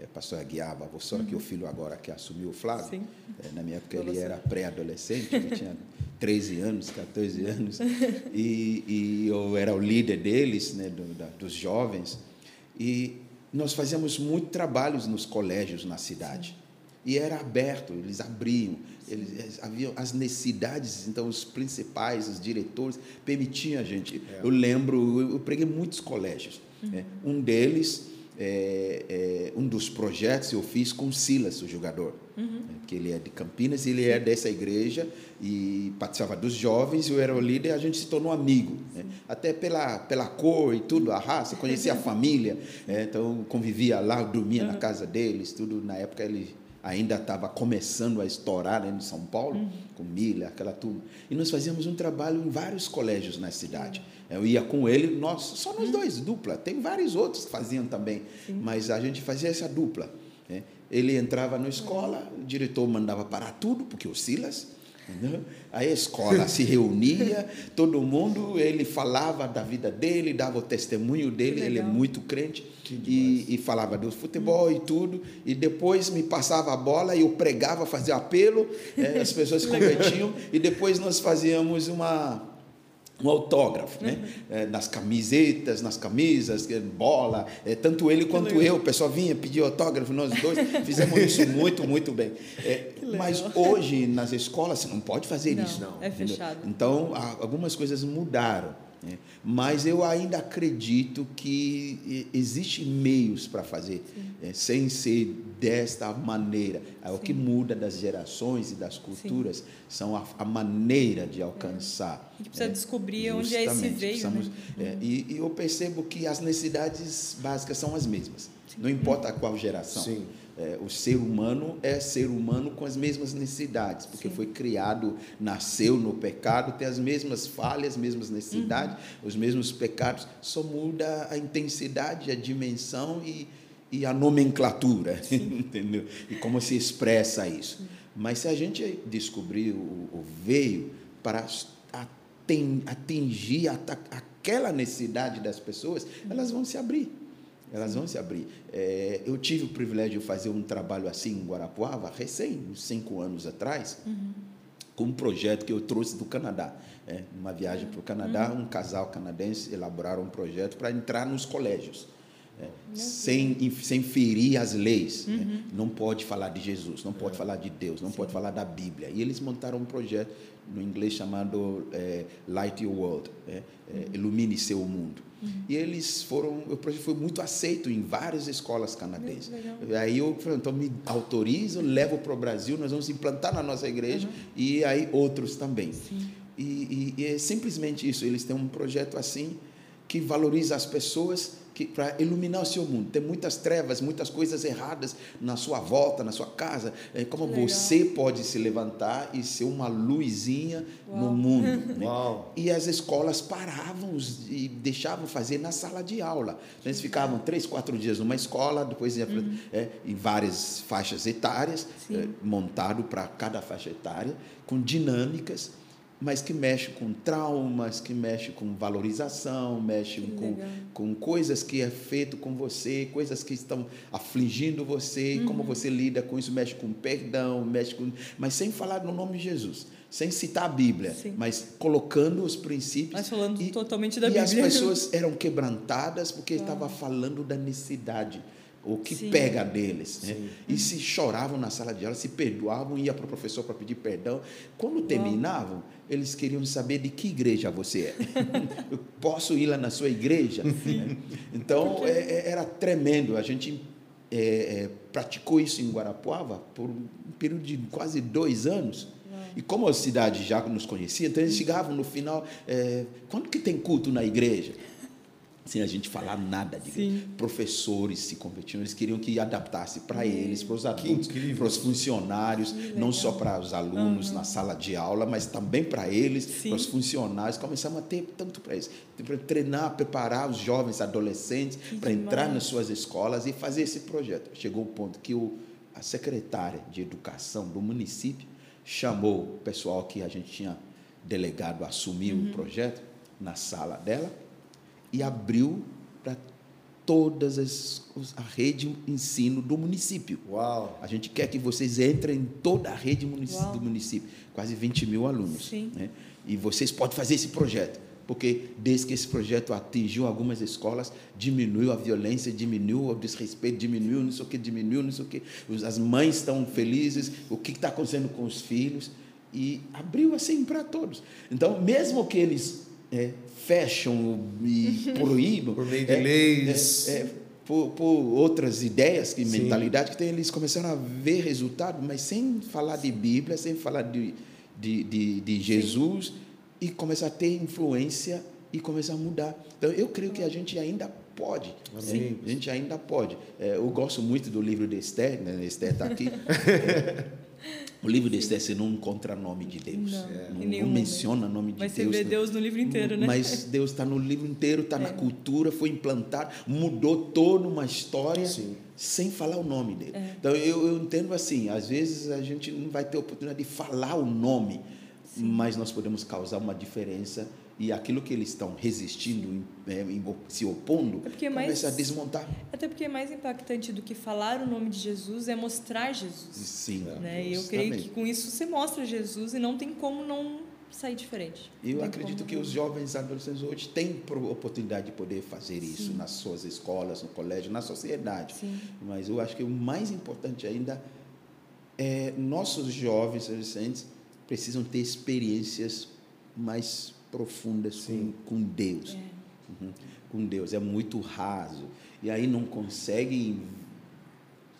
é, pastor Aguiar Bavossora, uhum. que é o filho agora que assumiu o Flávio. É, na minha época ele era pré-adolescente, ele tinha 13 anos, 14 anos, e, e eu era o líder deles, né, do, da, dos jovens, e nós fazíamos muito trabalhos nos colégios na cidade. Sim. E era aberto, eles abriam, eles, haviam as necessidades, então os principais, os diretores, permitiam a gente. É. Eu lembro, eu preguei muitos colégios. Uhum. Né? Um deles é, é, um dos projetos eu fiz com Silas, o jogador, uhum. Né, que ele é de Campinas, ele é dessa igreja e participava dos jovens, eu era o líder, a gente se tornou amigo, né? até pela, pela cor e tudo, a raça, conhecia a família, né? então convivia lá, dormia uhum. na casa deles, tudo, na época ele ainda estava começando a estourar em São Paulo, uhum. com Milha, aquela turma. E nós fazíamos um trabalho em vários colégios na cidade. Eu ia com ele, nós, só nós dois, dupla. Tem vários outros que faziam também, Sim. mas a gente fazia essa dupla. Né? Ele entrava na escola, o diretor mandava parar tudo, porque o Silas a escola se reunia, todo mundo, ele falava da vida dele, dava o testemunho dele, ele é muito crente, e, e, falava do futebol hum. e tudo, e depois me passava a bola e eu pregava, fazia apelo, é, as pessoas se convertiam, e depois nós fazíamos uma, um autógrafo, né? É, nas camisetas, nas camisas, é, bola, é, tanto ele quanto eu, o pessoal vinha pedir autógrafo, nós dois fizemos isso muito, muito bem. É, mas hoje nas escolas você não pode fazer Não, isso, é entendeu? fechado. Então algumas coisas mudaram, né? mas eu ainda acredito que existem meios para fazer, é, sem ser desta maneira. É, O que muda das gerações e das culturas são a, a maneira de alcançar. A gente precisa é, descobrir onde é esse veio, precisamos- né? é, e, e eu percebo que as necessidades básicas são as mesmas. Não importa qual geração. Sim. É, o ser humano é ser humano com as mesmas necessidades, porque Sim. foi criado, nasceu no pecado, tem as mesmas falhas, as mesmas necessidades, Uhum. os mesmos pecados, só muda a intensidade, a dimensão e, e a nomenclatura, entendeu? E como se expressa isso. Mas se a gente descobrir o, o veio para atingir aquela necessidade das pessoas, elas vão se abrir. Elas vão se abrir. É, eu tive o privilégio de fazer um trabalho assim em Guarapuava, recém, uns cinco anos atrás, com um projeto que eu trouxe do Canadá. É, numa viagem para o Canadá, um casal canadense elaboraram um projeto para entrar nos colégios. é, sem, sem ferir as leis. né? Não pode falar de Jesus, não pode falar de Deus, não pode falar da Bíblia. E eles montaram um projeto no inglês chamado é, Light Your World, é, é, Ilumine Seu Mundo. E eles foram, o projeto foi muito aceito em várias escolas canadenses. legal. Aí eu falei, então me autorizo, levo para o Brasil, nós vamos implantar na nossa igreja e aí outros também. E, e- e é simplesmente isso, eles têm um projeto assim que valoriza as pessoas para iluminar o seu mundo. Tem muitas trevas, muitas coisas erradas na sua volta, na sua casa. É como legal. você pode se levantar e ser uma luzinha no Uau. mundo. né? Uau. E as escolas paravam e deixavam fazer na sala de aula. Eles ficavam três, quatro dias numa escola, depois ia pra- é, em várias faixas etárias, é, montado para cada faixa etária, com dinâmicas, mas que mexe com traumas, que mexe com valorização, mexe com, com coisas que é feito com você, coisas que estão afligindo você, e como você lida com isso, mexe com perdão, mexe com, mas sem falar no nome de Jesus, sem citar a Bíblia, Sim. mas colocando os princípios. Mas falando totalmente da e as Bíblia. pessoas eram quebrantadas porque estava falando da necessidade, o que Sim. pega deles. Né? Sim. E se choravam na sala de aula, se perdoavam, ia para o professor para pedir perdão. Quando terminavam, eles queriam saber de que igreja você é. Eu posso ir lá na sua igreja? Né? Então, é- é- era tremendo. A gente é, é, praticou isso em Guarapuava por um período de quase dois anos. E como a cidade já nos conhecia, então eles chegavam no final, é, quando que tem culto na igreja? Sem a gente falar nada de. Sim. Professores se convertiam, eles queriam que adaptasse para eles, para os adultos, para os funcionários, não só para os alunos na sala de aula, mas também para eles, para os funcionários. Começamos a ter tanto para eles, para treinar, preparar os jovens, adolescentes, para entrar nas suas escolas e fazer esse projeto. Chegou o ponto que o, a secretária de educação do município chamou o pessoal que a gente tinha delegado a assumir Uhum. o projeto na sala dela e abriu para todas as a rede de ensino do município. Uau. A gente quer que vocês entrem em toda a rede munici- Uau. do município, quase 20 mil alunos. Sim. né? E vocês podem fazer esse projeto, porque desde que esse projeto atingiu algumas escolas, diminuiu a violência, diminuiu o desrespeito, diminuiu não sei o que, diminuiu não sei o que. As mães estão felizes, o que está acontecendo com os filhos? E abriu assim para todos. Então, mesmo que eles é, fecham e proíbam, Por meio de é, leis. é, é, por, por outras ideias e Sim. mentalidade que tem, eles começaram a ver resultado, mas sem falar de Bíblia, sem falar de, de, de, de Jesus, e começar a ter influência e começar a mudar. Então, eu creio que a gente ainda pode. Né? A gente ainda pode. É, eu gosto muito do livro de Esther, né? Esther está aqui. É, o livro de Esther, você não encontra nome de Deus. Não, É, não, nenhum não menciona nome de Mas você Deus. vê. Deus no livro inteiro, né? Mas Deus está no livro inteiro, está na cultura, foi implantado, mudou toda uma história Sim. sem falar o nome dele. É. Então eu, eu entendo assim, às vezes a gente não vai ter oportunidade de falar o nome, mas nós podemos causar uma diferença e aquilo que eles estão resistindo, é, se opondo, É é mais- começa a desmontar. Até porque é mais impactante do que falar o nome de Jesus é mostrar Jesus. Sim, Né? E eu creio que com isso você mostra Jesus e não tem como não sair diferente. Eu acredito como- que os jovens adolescentes hoje têm oportunidade de poder fazer isso nas suas escolas, no colégio, na sociedade. Sim. Mas eu acho que o mais importante ainda é nossos jovens adolescentes precisam ter experiências mais profundas com, com Deus. Uhum. Com Deus. É muito raso. E aí não conseguem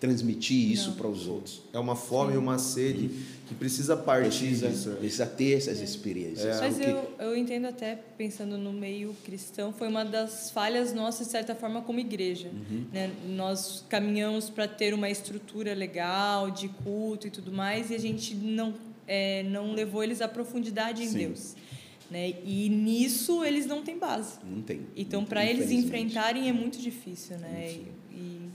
transmitir isso para os outros. É uma fome e uma sede que precisa partir Precisa, disso. né? precisa ter essas experiências. Mas porque- eu, eu entendo até, pensando no meio cristão, foi uma das falhas nossas, de certa forma, como igreja. Uhum. Né? Nós caminhamos para ter uma estrutura legal, de culto e tudo mais, e a gente não, é, não levou eles à profundidade em Sim. Deus. Né? E nisso eles não têm base. Não tem. Então, para eles enfrentarem é muito difícil. Né? E, e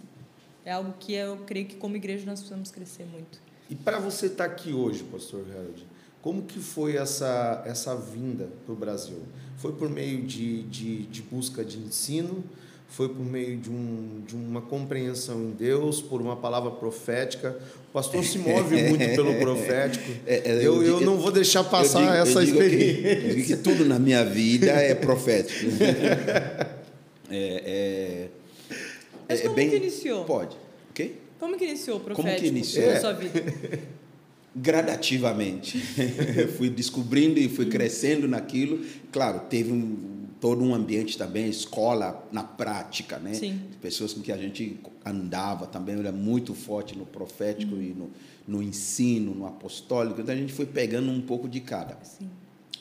é algo que eu creio que, como igreja, nós precisamos crescer muito. E para você estar aqui hoje, pastor Harold, como que foi essa, essa vinda para o Brasil? Foi por meio de, de, de busca de ensino? Foi por meio de, um, de uma compreensão em Deus, por uma palavra profética? O pastor se move muito pelo profético. É, é, eu, eu digo- não vou deixar eu passar digo- eu essa digo que- experiência. eu digo que tudo na minha vida é profético. é, é, Mas é como bem- que iniciou? Pode. Ok? Como que iniciou o Como profético que iniciou? na É. sua vida? gradativamente. fui descobrindo e fui crescendo naquilo. Claro, teve um, todo um ambiente também, escola na prática, né? Sim. Pessoas com que a gente andava também, era muito forte no profético e no, no ensino, no apostólico. Então a gente foi pegando um pouco de cada. Sim.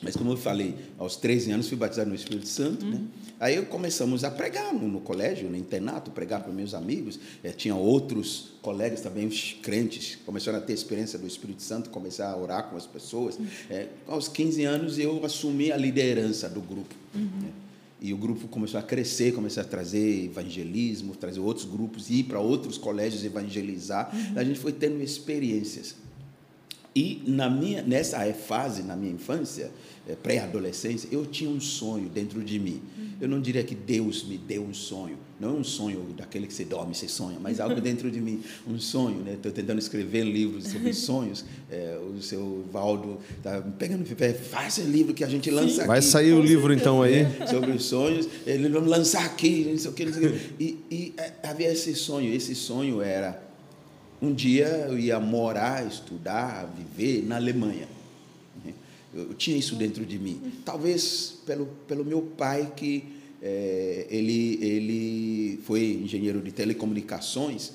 Mas como eu falei, aos 13 anos fui batizado no Espírito Santo, né? Aí começamos a pregar no, no colégio, no internato, pregar para meus amigos. Eh, tinha outros colegas também, os crentes, começaram a ter experiência do Espírito Santo, começar a orar com as pessoas. Eh, aos 15 anos eu assumi a liderança do grupo. né? E o grupo começou a crescer, começou a trazer evangelismo, trazer outros grupos, ir para outros colégios evangelizar. A gente foi tendo experiências. E na minha, nessa fase, na minha infância, pré-adolescência, eu tinha um sonho dentro de mim. Eu não diria que Deus me deu um sonho, não um sonho daquele que você dorme você sonha, mas algo dentro de mim, um sonho. Né? Estou tentando escrever livros sobre sonhos. Eh, o seu Valdo está pegando pé, faz esse livro que a gente lança Vai aqui sair o livro então aí. sobre os sonhos, ele vamos lançar aqui, não sei o que, não sei o que. E, e eh, havia esse sonho, esse sonho era um dia eu ia morar, estudar, viver na Alemanha. Eu, eu tinha isso dentro de mim. Talvez pelo, pelo meu pai que eh, ele ele foi engenheiro de telecomunicações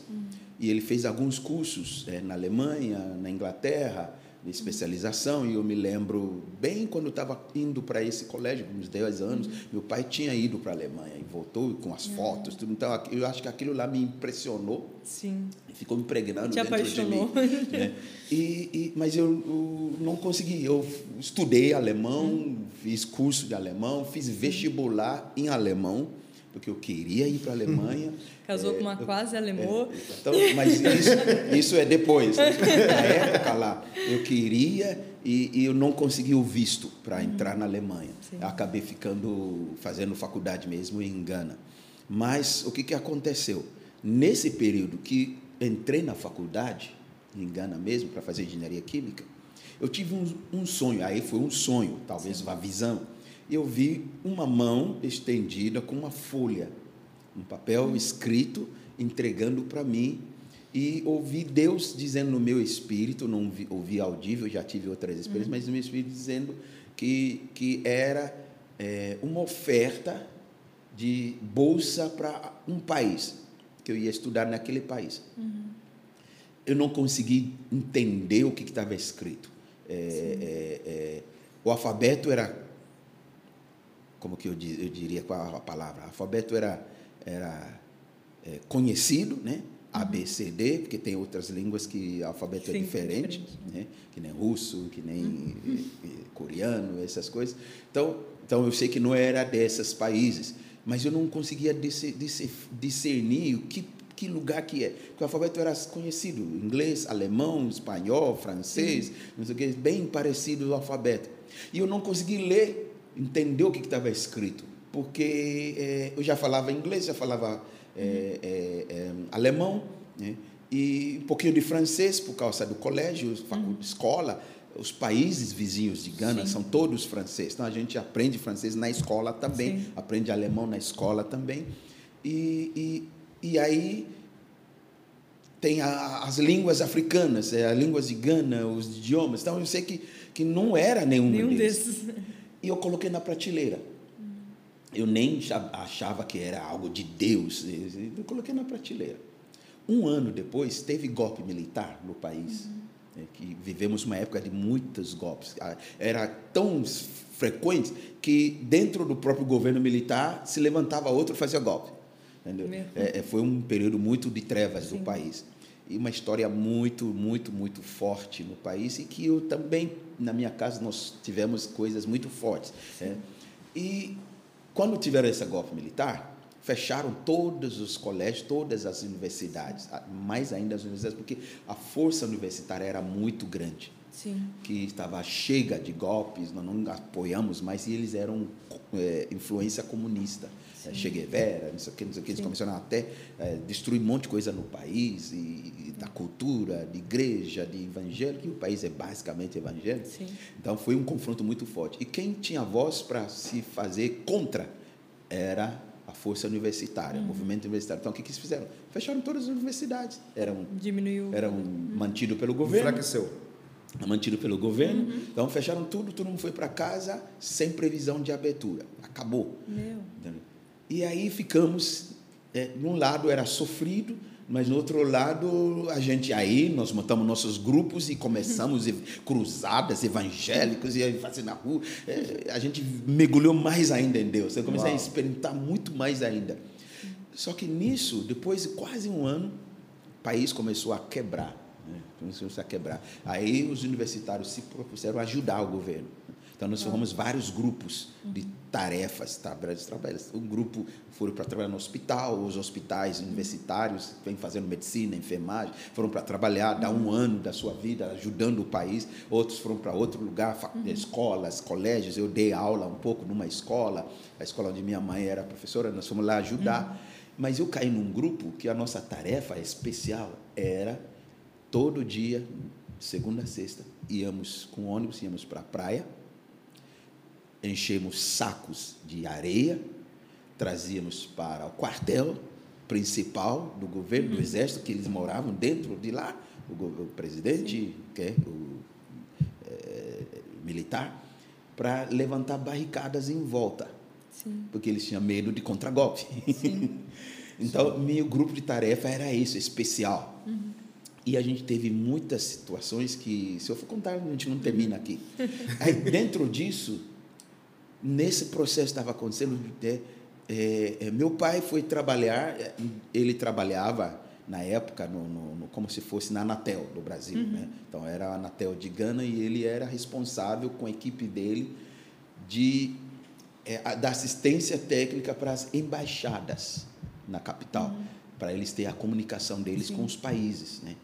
e ele fez alguns cursos eh, na Alemanha, na Inglaterra, de especialização, e eu me lembro bem quando eu estava indo para esse colégio, com uns 10 anos, meu pai tinha ido para a Alemanha e voltou com as fotos, tudo. Então, eu acho que aquilo lá me impressionou, Sim. ficou me impregnando Te dentro apaixonou. de mim. né? E, e- mas eu, eu não consegui. Eu estudei alemão, fiz curso de alemão, fiz vestibular em alemão, porque eu queria ir para a Alemanha. Casou É, com uma eu- quase alemã. então, mas isso, isso é depois. né? Na época lá, eu queria e, e eu não consegui o visto para entrar na Alemanha. Sim. Acabei ficando, fazendo faculdade mesmo em Gana. Mas o que, que aconteceu? Nesse período que entrei na faculdade, em Gana mesmo, para fazer engenharia química, eu tive um, um sonho, aí foi um sonho, talvez uma visão. Eu vi uma mão estendida com uma folha um papel escrito entregando para mim e ouvi Deus dizendo no meu espírito, não vi, ouvi audível, já tive outras experiências, mas no meu espírito dizendo que, que era é, uma oferta de bolsa para um país, que eu ia estudar naquele país. Eu não consegui entender o que estava escrito. É, é, é, o alfabeto era como que eu, eu diria qual a palavra? O alfabeto era, era é, conhecido, né? A, B, C, D, porque tem outras línguas que o alfabeto é Sim, diferente, diferente. né? que nem russo, que nem eh, eh, coreano, essas coisas. Então, então, eu sei que não era desses países, mas eu não conseguia discer- discer- discernir o que, que lugar que é. Porque o alfabeto era conhecido, inglês, alemão, espanhol, francês, não sei o que, bem parecido o alfabeto. E eu não consegui ler, entender o que estava escrito, porque eh, eu já falava inglês, já falava eh, eh, eh, alemão, né? e um pouquinho de francês por causa do colégio, facu- escola, os países vizinhos de Gana Sim. são todos franceses. Então a gente aprende francês na escola também, Sim. aprende alemão na escola também. E, e, e aí tem a- as línguas africanas, é, as línguas de Gana, os idiomas. Então eu sei que, que não era nenhum, Nenhum deles. desses. E eu coloquei na prateleira. Eu nem achava que era algo de Deus. Eu coloquei na prateleira. Um ano depois, teve golpe militar no país. né, que vivemos uma época de muitos golpes. Ah, Era tão frequente que dentro do próprio governo militar se levantava outro e fazia golpe. É, é, foi um período muito de trevas Sim. do país. E uma história muito, muito, muito forte no país e que eu também, na minha casa, nós tivemos coisas muito fortes. né? E quando tiveram esse golpe militar, fecharam todos os colégios, todas as universidades, mais ainda as universidades, porque a força universitária era muito grande Sim. que estava chega de golpes, nós não apoiamos mais, e eles eram é, influência comunista. É, che Guevara, não sei o que, não sei o que, eles Sim. começaram até é, destruir um monte de coisa no país, e, e da cultura, de igreja, de evangélico, e o país é basicamente evangélico. Sim. Então foi um confronto muito forte. E quem tinha voz para se fazer contra era a força universitária, o movimento universitário. Então o que, que eles fizeram? Fecharam todas as universidades. Eram, Diminuiu. eram mantidos pelo governo Enfraqueceu. mantido pelo governo. Uhum. Então fecharam tudo, todo mundo foi para casa sem previsão de abertura. Acabou. Meu. E aí ficamos, é, de um lado era sofrido, mas no outro lado a gente aí nós montamos nossos grupos e começamos cruzadas evangélicas e aí fazendo na rua. É, a gente mergulhou mais ainda em Deus. Eu comecei a Uau. experimentar muito mais ainda. Só que nisso, depois de quase um ano, o país começou a quebrar. Né? Começou a quebrar. Aí os universitários se propuseram ajudar o governo. Então nós formamos vários grupos de tarefas, trabalhos, trabalhos. Um grupo foram para trabalhar no hospital, os hospitais universitários vêm fazendo medicina, enfermagem, foram para trabalhar, dar um ano da sua vida ajudando o país. Outros foram para outro lugar, fa- escolas, colégios. Eu dei aula um pouco numa escola, a escola onde minha mãe era professora, nós fomos lá ajudar. Mas eu caí num grupo que a nossa tarefa especial era todo dia, segunda a sexta, íamos com ônibus, íamos para a praia, enchemos sacos de areia, trazíamos para o quartel principal do governo, do exército, que eles moravam dentro de lá, o, o presidente, que é o eh, militar, para levantar barricadas em volta Sim. porque eles tinham medo de contragolpe. então, meu grupo de tarefa era isso, especial. E a gente teve muitas situações que, se eu for contar, a gente não termina aqui. Aí, dentro disso, nesse processo estava acontecendo, é, é, é, meu pai foi trabalhar, ele trabalhava na época no, no- no- como se fosse na Anatel do Brasil, né? Então era a Anatel de Gana e ele era responsável com a equipe dele de é, da assistência técnica para as embaixadas na capital, para eles terem a comunicação deles com os países, né?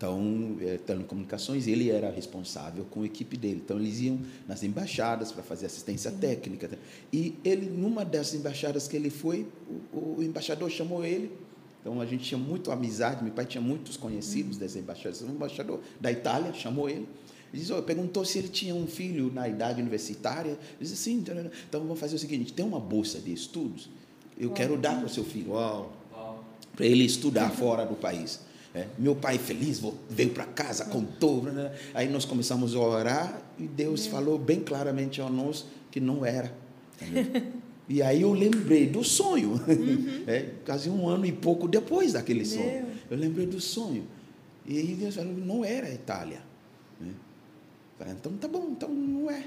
Então, é, telecomunicações, ele era responsável com a equipe dele. Então, eles iam nas embaixadas para fazer assistência técnica. tá? E ele, numa dessas embaixadas que ele foi, o, o embaixador chamou ele. Então, a gente tinha muito amizade, meu pai tinha muitos conhecidos dessa embaixada. O embaixador da Itália chamou ele. Ele disse, "Ó, perguntou se ele tinha um filho na idade universitária. Ele disse, sim, então vamos fazer o seguinte, tem uma bolsa de estudos, eu quero dar para o seu filho Uau. para ele estudar fora do país. É, meu pai feliz veio para casa, contou. né? Aí nós começamos a orar e Deus falou bem claramente a nós que não era. E aí eu lembrei do sonho, é, quase um ano e pouco depois daquele sonho. Meu. Eu lembrei do sonho. E aí Deus falou, não era a Itália. né? Falei, então tá bom, então não é.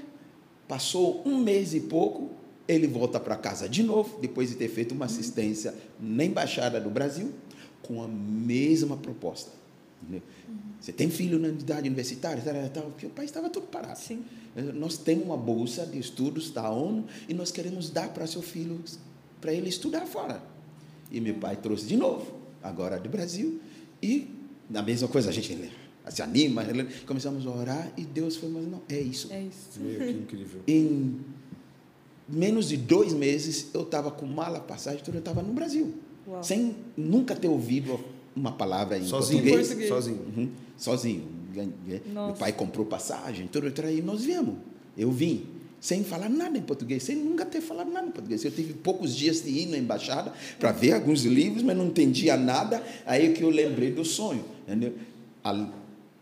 Passou um mês e pouco, ele volta para casa de novo, depois de ter feito uma assistência na Embaixada do Brasil, com a mesma proposta. entendeu? Você tem filho na idade universitária? Tal, tal, Porque o país estava tudo parado. Sim. Nós temos uma bolsa de estudos da ONU e nós queremos dar para seu filho, para ele estudar fora. E meu pai trouxe de novo, agora do Brasil, e a mesma coisa, a gente se anima, começamos a orar e Deus foi, mas não, é isso. É isso. Meu, que incrível. Em menos de dois meses, eu estava com mala, passagem, tudo, eu estava no Brasil. Uau. Sem nunca ter ouvido uma palavra em Sozinho. português. Português. Sozinho. Uhum, sozinho. Meu pai comprou passagem, tudo, tudo, e nós viemos. Eu vim sem falar nada em português, sem nunca ter falado nada em português. Eu tive poucos dias de ir na embaixada para ver alguns livros, mas não entendia nada. Aí que eu lembrei do sonho. Entendeu?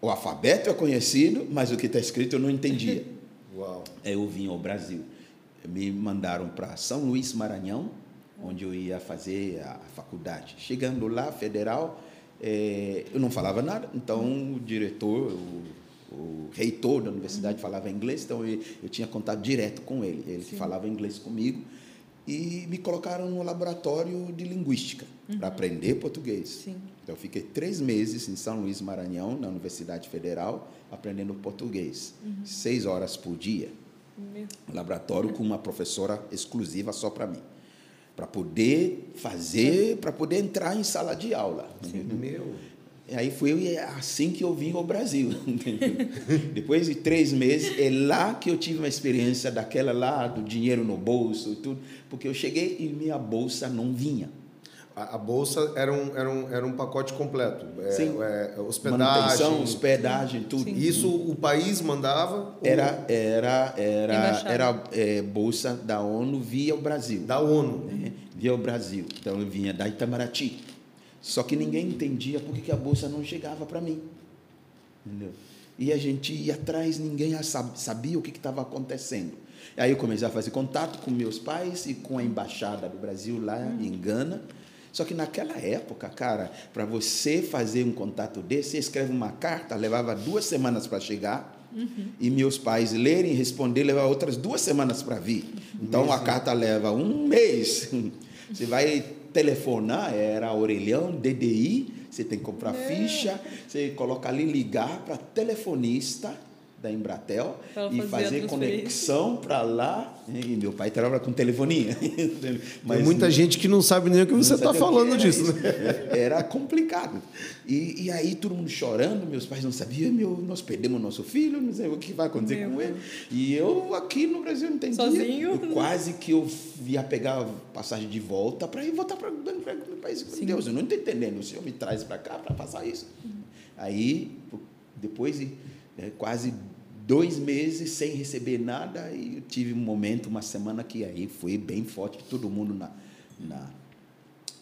O alfabeto é conhecido, mas o que está escrito eu não entendia. Uau. Aí eu vim ao Brasil. Me mandaram para São Luís, Maranhão, onde eu ia fazer a faculdade. Chegando lá, federal, é, eu não falava nada, então o diretor, o o reitor da universidade uhum. falava inglês, então eu, eu, tinha contato direto com ele. Ele Sim. falava inglês comigo e me colocaram no laboratório de linguística uhum. para aprender português. Sim. Então eu fiquei três meses em São Luís Maranhão, na Universidade Federal, aprendendo português, uhum. seis horas por dia. Meu. Laboratório com uma professora exclusiva só para mim para poder fazer, para poder entrar em sala de aula. Sim. Meu. Aí foi assim que eu vim ao Brasil. Depois de três meses, é lá que eu tive uma experiência daquela lá, do dinheiro no bolso e tudo, porque eu cheguei e minha bolsa não vinha. A, a bolsa era um, era, um, era um pacote completo. É, Sim. É, hospedagem. Manutenção, hospedagem, tudo. Sim. Isso o país mandava? Era, era, era, era é, bolsa da ONU via o Brasil. Da ONU? É, via o Brasil. Então eu vinha da Itamaraty. Só que ninguém entendia por que a bolsa não chegava para mim. Entendeu? E a gente ia atrás, ninguém sabia o que estava acontecendo. Aí eu comecei a fazer contato com meus pais e com a embaixada do Brasil lá em Gana. Só que naquela época, cara, para você fazer um contato desse, você escreve uma carta, levava duas semanas para chegar. Uhum. E meus pais lerem e responder, levava outras duas semanas para vir. Então a carta leva um mês. Você vai telefonar, era orelhão, DDI, você tem que comprar é. ficha, você coloca ali ligar para telefonista da Embratel e fazer conexão para lá. E meu pai trabalha com telefonia. Mas Tem muita gente que não sabe nem o que você está falando disso. Né? Era complicado. E, e aí todo mundo chorando, meus pais não sabiam, meu, nós perdemos nosso filho, não sei o que vai acontecer meu com ele. E eu aqui no Brasil não entendia. Sozinho? Eu, quase que eu ia pegar passagem de volta para ir voltar para o país. Sim. Deus, eu não estou entendendo. O Senhor me traz para cá para passar isso. Uhum. Aí, depois de é, quase dois meses sem receber nada e eu tive um momento, uma semana que aí foi bem forte, todo mundo na, na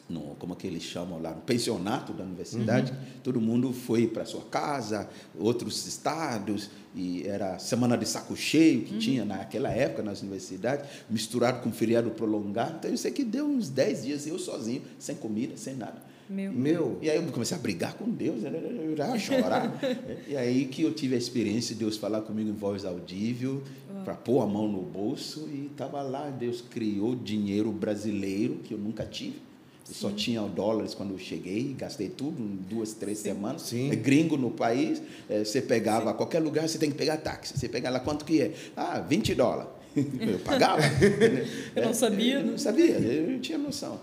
no, como é que eles chamam lá, no pensionato da universidade, uhum. todo mundo foi para sua casa, outros estados, e era semana de saco cheio que uhum. tinha naquela época nas universidades, misturado com feriado prolongado, então eu sei que deu uns 10 dias eu sozinho, sem comida, sem nada. Meu. Meu. E aí eu comecei a brigar com Deus, né? eu já chorar. e aí que eu tive a experiência de Deus falar comigo em voz audível, para pôr a mão no bolso, e estava lá, Deus criou dinheiro brasileiro que eu nunca tive. Eu só tinha dólares quando eu cheguei, gastei tudo em duas, três Sim. semanas. Sim. É gringo no país, é, você pegava Sim. qualquer lugar, você tem que pegar táxi. Você pega lá quanto que é? Ah, 20 dólares. Eu pagava. eu não sabia. Eu não sabia, eu não tinha noção.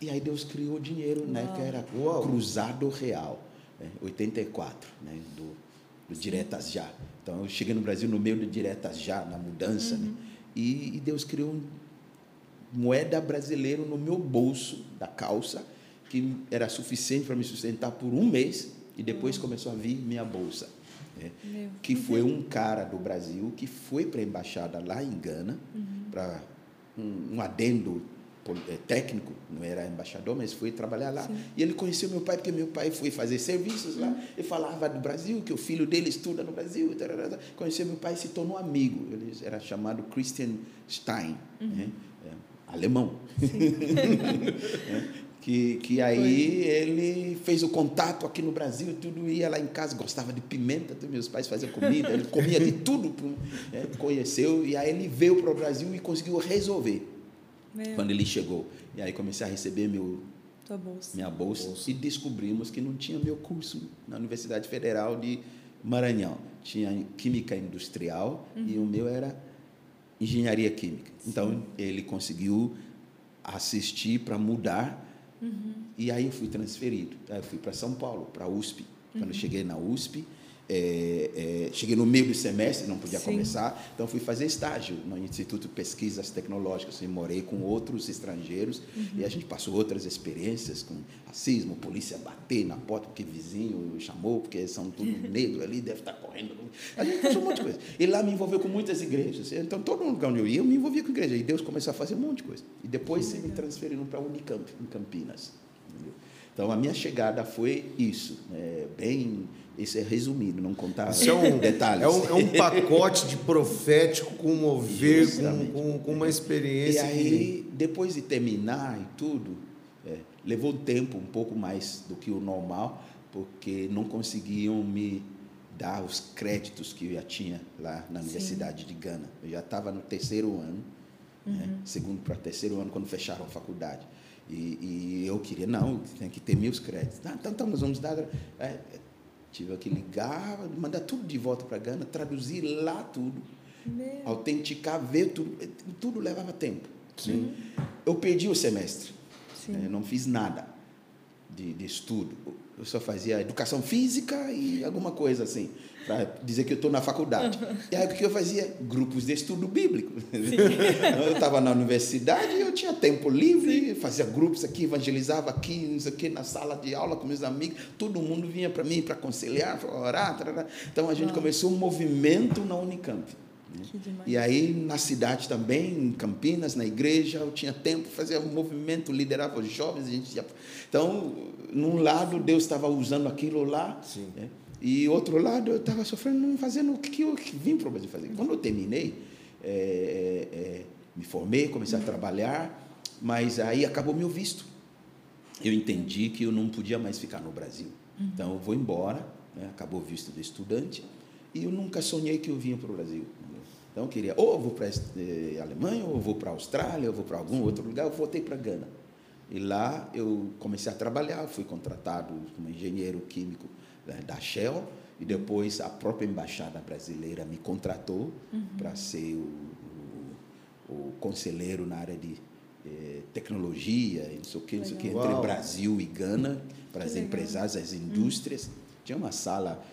E aí Deus criou o dinheiro, né, que era Uau. Cruzado Real, né, 84, né, do, do Diretas Já. Então eu cheguei no Brasil no meio do Diretas Já, na mudança, né, uhum. né, e, e, Deus criou um moeda brasileira no meu bolso da calça, que era suficiente para me sustentar por um mês, e depois uhum. começou a vir minha bolsa. Né, que foi um cara do Brasil que foi para a embaixada lá em Gana, uhum. para um, um adendo técnico, não era embaixador, mas foi trabalhar lá. Sim. E ele conheceu meu pai, porque meu pai foi fazer serviços lá. Ele falava do Brasil, que o filho dele estuda no Brasil. Tarará. Conheceu meu pai e se tornou amigo. Ele era chamado Christian Stein, uhum. né? é, alemão. é, que, que aí ele fez o contato aqui no Brasil, tudo ia lá em casa, gostava de pimenta, meus pais faziam comida, ele comia de tudo, é, conheceu, e aí ele veio para o Brasil e conseguiu resolver meu. quando ele chegou. E aí comecei a receber meu, bolsa. minha bolsa, bolsa, e descobrimos que não tinha meu curso na Universidade Federal de Maranhão. Tinha Química Industrial uhum. e o meu era Engenharia Química. Sim. Então, ele conseguiu assistir para mudar uhum. e aí eu fui transferido. Aí eu fui para São Paulo, para a USP. Quando uhum. eu cheguei na USP, é, é, cheguei no meio do semestre, não podia Sim. começar, então fui fazer estágio no Instituto de Pesquisas Tecnológicas e morei com outros estrangeiros e a gente passou outras experiências com racismo, polícia bater na porta porque vizinho chamou, porque são tudo negro ali, deve estar correndo. A gente passou um monte de coisa. E lá me envolveu com muitas igrejas. Então, todo lugar onde eu ia, eu me envolvia com igreja. E Deus começou a fazer um monte de coisa. E depois se me transferiram para a Unicamp, em Campinas. entendeu? Então, a minha chegada foi isso. né? bem, isso é resumido, não contar Isso é um, detalhes. é um, é um pacote de profético com mover, com, com, com uma E experiência. aí, depois de terminar e tudo, é, levou tempo um pouco mais do que o normal, porque não conseguiam me dar os créditos que eu já tinha lá na Universidade de Gana. Eu já estava no terceiro ano, né, segundo para terceiro ano, quando fecharam a faculdade. E, e eu queria, não, tem que ter meus créditos. Ah, então, então, nós vamos dar. É, tive que ligar, mandar tudo de volta para Gana, traduzir lá tudo Meu. autenticar, ver tudo, tudo levava tempo. Sim. Eu perdi o semestre, Sim. né? não fiz nada de, de estudo. Eu só fazia educação física e alguma coisa assim, para dizer que eu estou na faculdade. E aí o que eu fazia? Grupos de estudo bíblico. eu estava na universidade, eu tinha tempo livre, fazia grupos aqui, evangelizava aqui, não sei o quê, na sala de aula com meus amigos. Todo mundo vinha para mim para aconselhar, para orar. tarará. Então a gente Uau. começou um movimento na Unicamp. né? E aí, na cidade também, em Campinas, na igreja, eu tinha tempo, fazia um movimento, liderava os jovens. A gente ia... Então, num lado, Deus estava usando aquilo lá, Sim. né? E outro lado, eu estava sofrendo, não fazendo o que eu vim para o Brasil fazer. Quando eu terminei, é, é, é, me formei, comecei a trabalhar, mas aí acabou meu visto. Eu entendi que eu não podia mais ficar no Brasil. Então, eu vou embora, né? acabou o visto de estudante, e eu nunca sonhei que eu vinha para o Brasil. Então, eu queria, ou eu vou para a Alemanha, ou eu vou para a Austrália, ou eu vou para algum outro lugar, eu voltei para Gana. E lá eu comecei a trabalhar, fui contratado como engenheiro químico da Shell, e depois a própria embaixada brasileira me contratou para ser o, o, o conselheiro na área de eh, tecnologia, não sei o que, não sei o que, entre Uau. Brasil e Gana, para as empresários, as indústrias. Tinha uma sala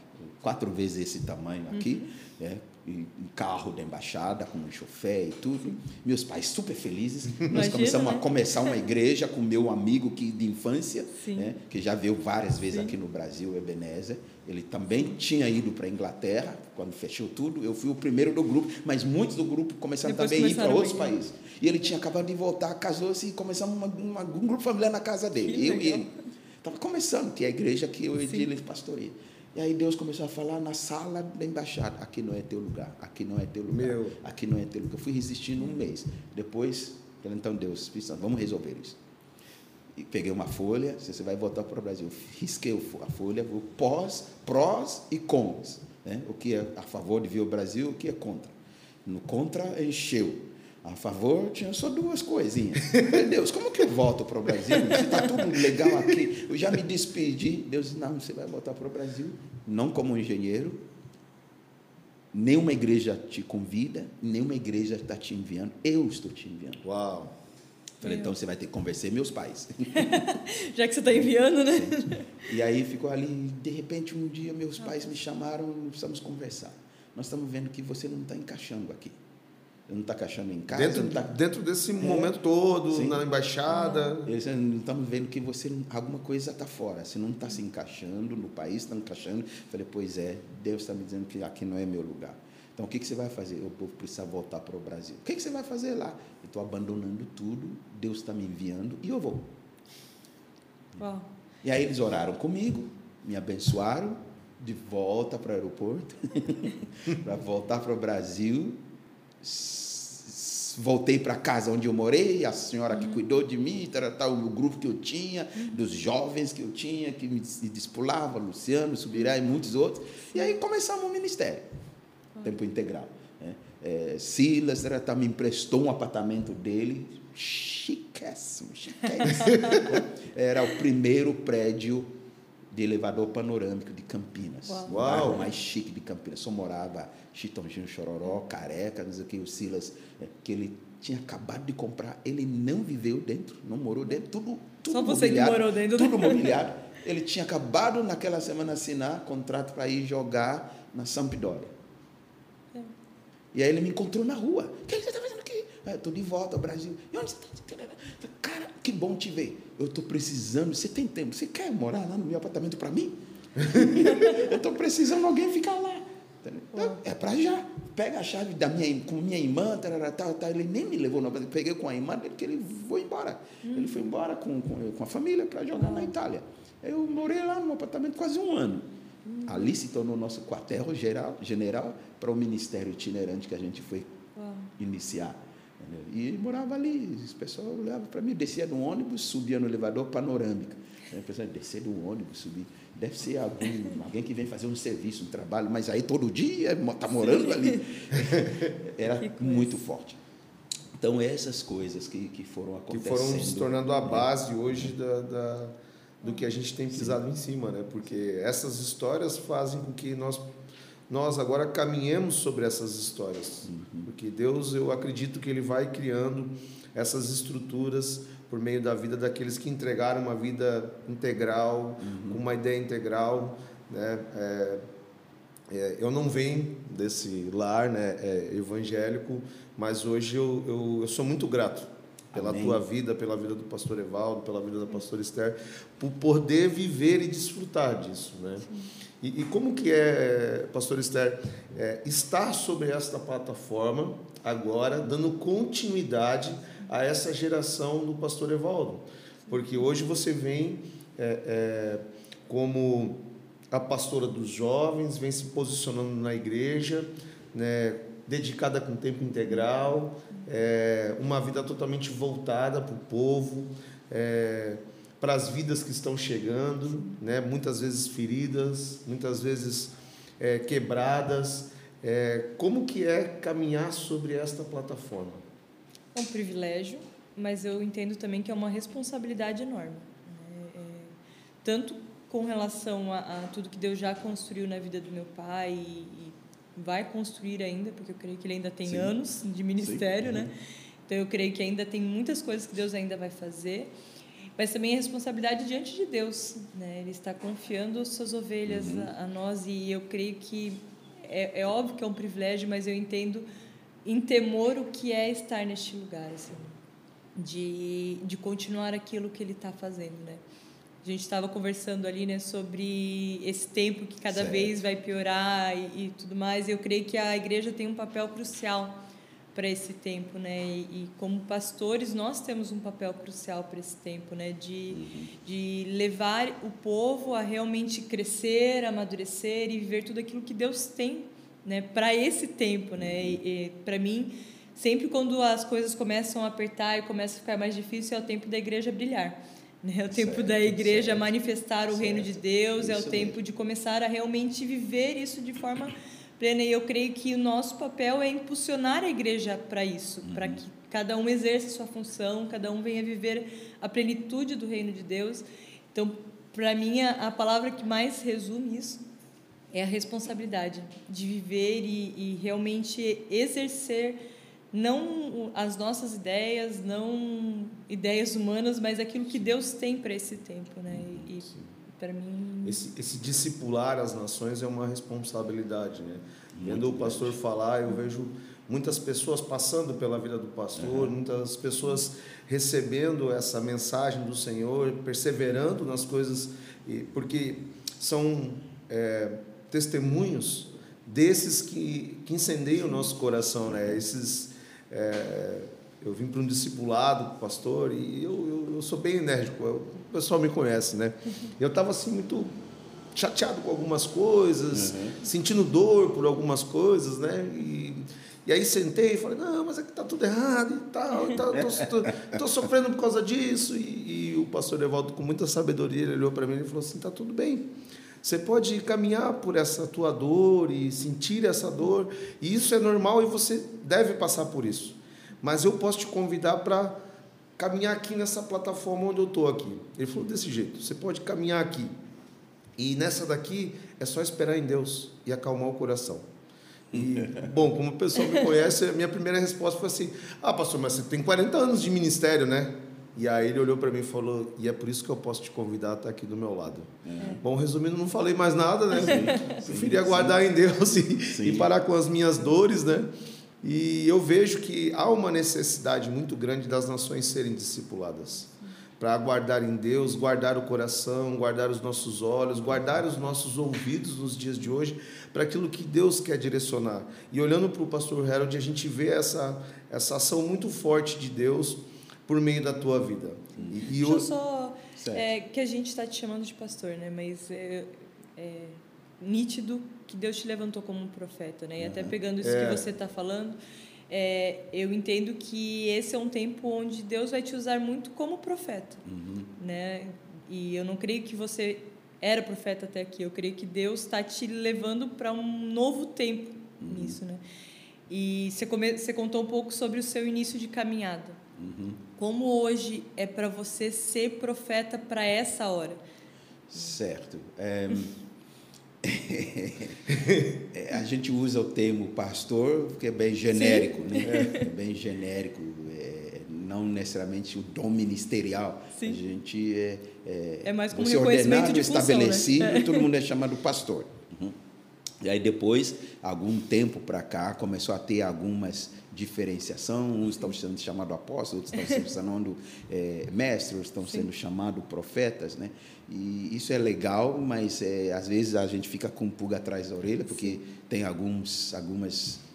quatro vezes esse tamanho aqui, né? e um carro da embaixada com um chofé e tudo. Meus pais super felizes. Nós Imagina, começamos a né? começar uma igreja com meu amigo que de infância, né? que já veio várias vezes Sim. aqui no Brasil, Ebenezer. Ele também tinha ido para a Inglaterra quando fechou tudo. Eu fui o primeiro do grupo, mas muitos do grupo começaram Depois também a ir para começaram a outros ir. países. E ele tinha acabado de voltar, casou-se e começamos uma, uma- um grupo familiar na casa dele. Que eu e legal. ele. Estava começando, que é a igreja que eu e ele pastoreia. E aí Deus começou a falar na sala da embaixada: aqui não é teu lugar, aqui não é teu lugar, Meu. aqui não é teu lugar. Eu fui resistindo um mês. Depois, então Deus, vamos resolver isso. E peguei uma folha, você vai voltar para o Brasil. Risquei a folha, o pós, prós e cons. Né? O que é a favor de vir ao Brasil, o que é contra. No contra, encheu. A favor, tinha só duas coisinhas. Falei, Deus, como que eu volto para o Brasil? Se está tudo legal aqui, eu já me despedi. Deus disse, não, você vai voltar para o Brasil, não como engenheiro. Nenhuma igreja te convida, nenhuma igreja está te enviando. Eu estou te enviando. Uau. Falei, então você vai ter que convencer meus pais. Já que você está enviando, né? E aí ficou ali, de repente, um dia meus pais me chamaram, precisamos conversar. Nós estamos vendo que você não está encaixando aqui. Não está encaixando em casa, Dentro, está dentro desse momento todo, Sim. na embaixada. Eles não estamos vendo que você alguma coisa está fora. Se não está se encaixando no país, está encaixando. Falei, pois é, Deus está me dizendo que aqui não é meu lugar. Então o que, que você vai fazer? Eu vou precisar voltar para o Brasil. O que, que você vai fazer lá? Eu estou abandonando tudo. Deus está me enviando e eu vou. Uau. E aí eles oraram comigo, me abençoaram, de volta para o aeroporto, para voltar para o Brasil. Voltei para casa onde eu morei, a senhora que cuidou de mim, tal, tal, o grupo que eu tinha, dos jovens que eu tinha, que me dispulava, Luciano, Subirá e muitos outros. E aí começamos o ministério, tempo integral. né? É, Silas era, tá, me emprestou um apartamento dele, chiquésimo, chiquésimo. era o primeiro prédio de elevador panorâmico de Campinas. Uau. O Uau. bairro mais chique de Campinas. Só morava Chitãozinho Chororó, Careca, não sei o que, o Silas, é, que ele tinha acabado de comprar. Ele não viveu dentro, não morou dentro, tudo, tudo Só você que mobiliado, morou dentro, né? Tudo mobiliado. ele tinha acabado naquela semana assinar contrato para ir jogar na Sampdoria. É. E aí ele me encontrou na rua. O que você está fazendo aqui? Estou de volta ao Brasil. E onde você está? Cara, que bom te ver. Eu estou precisando. Você tem tempo? Você quer morar lá no meu apartamento para mim? eu estou precisando de alguém ficar lá. Então, é para já. Pega a chave da minha, com minha irmã, tarará, tal, tal. ele nem me levou, não, peguei com a irmã porque ele foi embora. Hum. Ele foi embora com, com, com a família para jogar na Itália. Eu morei lá no apartamento quase um ano. Hum. Ali se tornou nosso quartel geral, general para o ministério itinerante que a gente foi iniciar. E morava ali, o pessoal olhava para mim, descia no ônibus, subia no elevador panorâmica. A pessoa descer do ônibus, subir. Deve ser algum, alguém que vem fazer um serviço, um trabalho, mas aí todo dia está morando ali. Era muito forte. Então, essas coisas que, que foram acontecendo. Que foram se tornando a base hoje da, da do que a gente tem pisado Sim. em cima, né? Porque essas histórias fazem com que nós nós agora caminhemos sobre essas histórias. Uhum. Porque Deus, eu acredito que ele vai criando essas estruturas por meio da vida daqueles que entregaram uma vida integral, uhum. com uma ideia integral. Né? É, é, eu não venho desse lar né, é, evangélico, mas hoje eu, eu, eu, sou muito grato pela Amém. tua vida, pela vida do pastor Evaldo, pela vida da pastora Esther, por poder viver e desfrutar disso. Né? E, e, como que é, pastor Esther, é, estar sobre esta plataforma agora, dando continuidade a essa geração do pastor Evaldo. Porque hoje você vem é, é, como a pastora dos jovens, vem se posicionando na igreja, né, dedicada com tempo integral, é, uma vida totalmente voltada para o povo, é, para as vidas que estão chegando, né, muitas vezes feridas, muitas vezes é, quebradas. É, como que é caminhar sobre esta plataforma? é um privilégio, mas eu entendo também que é uma responsabilidade enorme. Né? É, tanto com relação a, a, tudo que Deus já construiu na vida do meu pai e, e, vai construir ainda, porque eu creio que ele ainda tem Sim. anos de ministério, Sim. né? Então eu creio que ainda tem muitas coisas que Deus ainda vai fazer, mas também a responsabilidade diante de Deus, né? Ele está confiando suas ovelhas uhum. a, a, nós e eu creio que é, é óbvio que é um privilégio, mas eu entendo em temor o que é estar neste lugar, assim, de, de continuar aquilo que ele está fazendo, né? A gente estava conversando ali, né, sobre esse tempo que cada certo. vez vai piorar e, e, tudo mais. Eu creio que a igreja tem um papel crucial para esse tempo, né? E, e, como pastores nós temos um papel crucial para esse tempo, né? De, uhum. de levar o povo a realmente crescer, amadurecer e viver tudo aquilo que Deus tem né, para esse tempo, né? E, e para mim, sempre quando as coisas começam a apertar e começa a ficar mais difícil, é o tempo da igreja brilhar. Né? É o tempo certo, da igreja certo, manifestar o certo, reino de Deus, é o tempo mesmo. de começar a realmente viver isso de forma plena. E eu creio que o nosso papel é impulsionar a igreja para isso, uhum. para que cada um exerça sua função, cada um venha viver a plenitude do reino de Deus. Então, para mim, a, a palavra que mais resume isso é a responsabilidade de viver e, e realmente exercer não as nossas ideias, não ideias humanas, mas aquilo que Deus tem para esse tempo, né? E para mim esse, esse discipular as nações é uma responsabilidade, né? Vendo o pastor falar, eu vejo muitas pessoas passando pela vida do pastor, uhum. muitas pessoas recebendo essa mensagem do Senhor, perseverando nas coisas, porque são é, testemunhos desses que, que incendeiam o nosso coração, né? Esses, é, eu vim para um discipulado, pastor, e eu, eu, eu sou bem enérgico, o pessoal me conhece, né? Eu estava assim muito chateado com algumas coisas, uhum. sentindo dor por algumas coisas, né? E, e aí sentei e falei, não, mas é que está tudo errado e tal, estou sofrendo por causa disso. E, e o pastor Evaldo, com muita sabedoria, ele olhou para mim e falou assim, está tudo bem. Você pode caminhar por essa tua dor e sentir essa dor, e isso é normal e você deve passar por isso. Mas eu posso te convidar para caminhar aqui nessa plataforma onde eu estou aqui. Ele falou desse jeito: você pode caminhar aqui. E nessa daqui é só esperar em Deus e acalmar o coração. E, bom, como o pessoal me conhece, a minha primeira resposta foi assim: Ah, pastor, mas você tem 40 anos de ministério, né? E aí ele olhou para mim e falou: E é por isso que eu posso te convidar a estar aqui do meu lado. É. Bom, resumindo, não falei mais nada, né? Sim, Preferi aguardar em Deus e, e parar com as minhas dores, né? E eu vejo que há uma necessidade muito grande das nações serem discipuladas para guardar em Deus, guardar o coração, guardar os nossos olhos, guardar os nossos ouvidos nos dias de hoje para aquilo que Deus quer direcionar. E olhando para o pastor Harold, a gente vê essa, essa ação muito forte de Deus por meio da tua vida. E, e Deixa eu só. É, que a gente está te chamando de pastor, né? Mas é, é, nítido que Deus te levantou como um profeta, né? E até pegando isso é. que você está falando é, eu entendo que esse é um tempo onde Deus vai te usar muito como profeta, uhum. né? E eu não creio que você era profeta até aqui. Eu creio que Deus está te levando para um novo tempo uhum. nisso, né? E você, come, você contou um pouco sobre o seu início de caminhada. Uhum. Como hoje é para você ser profeta para essa hora? Certo. É... É, a gente usa o termo pastor porque é bem genérico, Sim. né? É bem genérico, é, não necessariamente o dom ministerial. Sim. A gente é, é, é mais como reconhecimento de função, estabelecido, né? todo mundo é chamado pastor. Uhum. E aí depois, algum tempo para cá, começou a ter algumas diferenciação. Uns estão sendo chamados apóstolos, outros estão sendo chamando é, mestres, outros estão Sim. sendo chamados profetas, né? E isso é legal, mas é, às vezes a gente fica com pulga atrás da orelha, porque Sim. tem alguns, algumas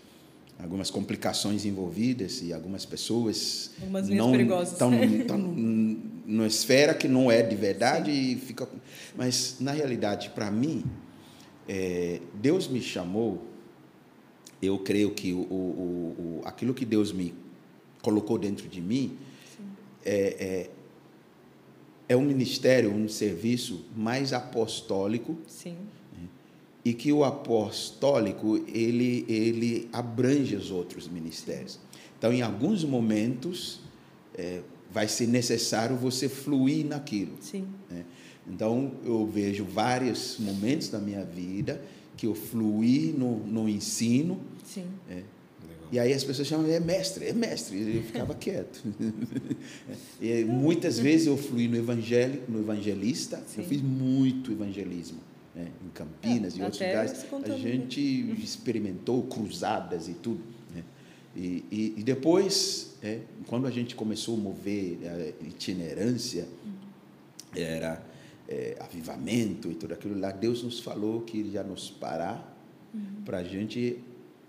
algumas complicações envolvidas e algumas pessoas algumas não estão numa esfera que não é de verdade Sim. e fica mas na realidade para mim é, Deus me chamou eu creio que o, o, o, aquilo que Deus me colocou dentro de mim é, é, é, um ministério, um serviço mais apostólico. Sim. Né? E que o apostólico ele, ele abrange os outros ministérios. Então, em alguns momentos, é, vai ser necessário você fluir naquilo. Sim. Né? Então, eu vejo vários momentos da minha vida que eu fluí no, no ensino. Sim. É. E aí as pessoas chamam, é mestre, é mestre. E eu ficava quieto. e muitas vezes eu fluí no evangélico, no evangelista. Sim. Eu fiz muito evangelismo. Né? Em Campinas é, e outros lugares. A gente experimentou cruzadas e tudo. Né? E, e, e, depois, é, quando a gente começou a mover a itinerância, era é, avivamento e tudo aquilo lá, Deus nos falou que ia nos parar uhum. para a gente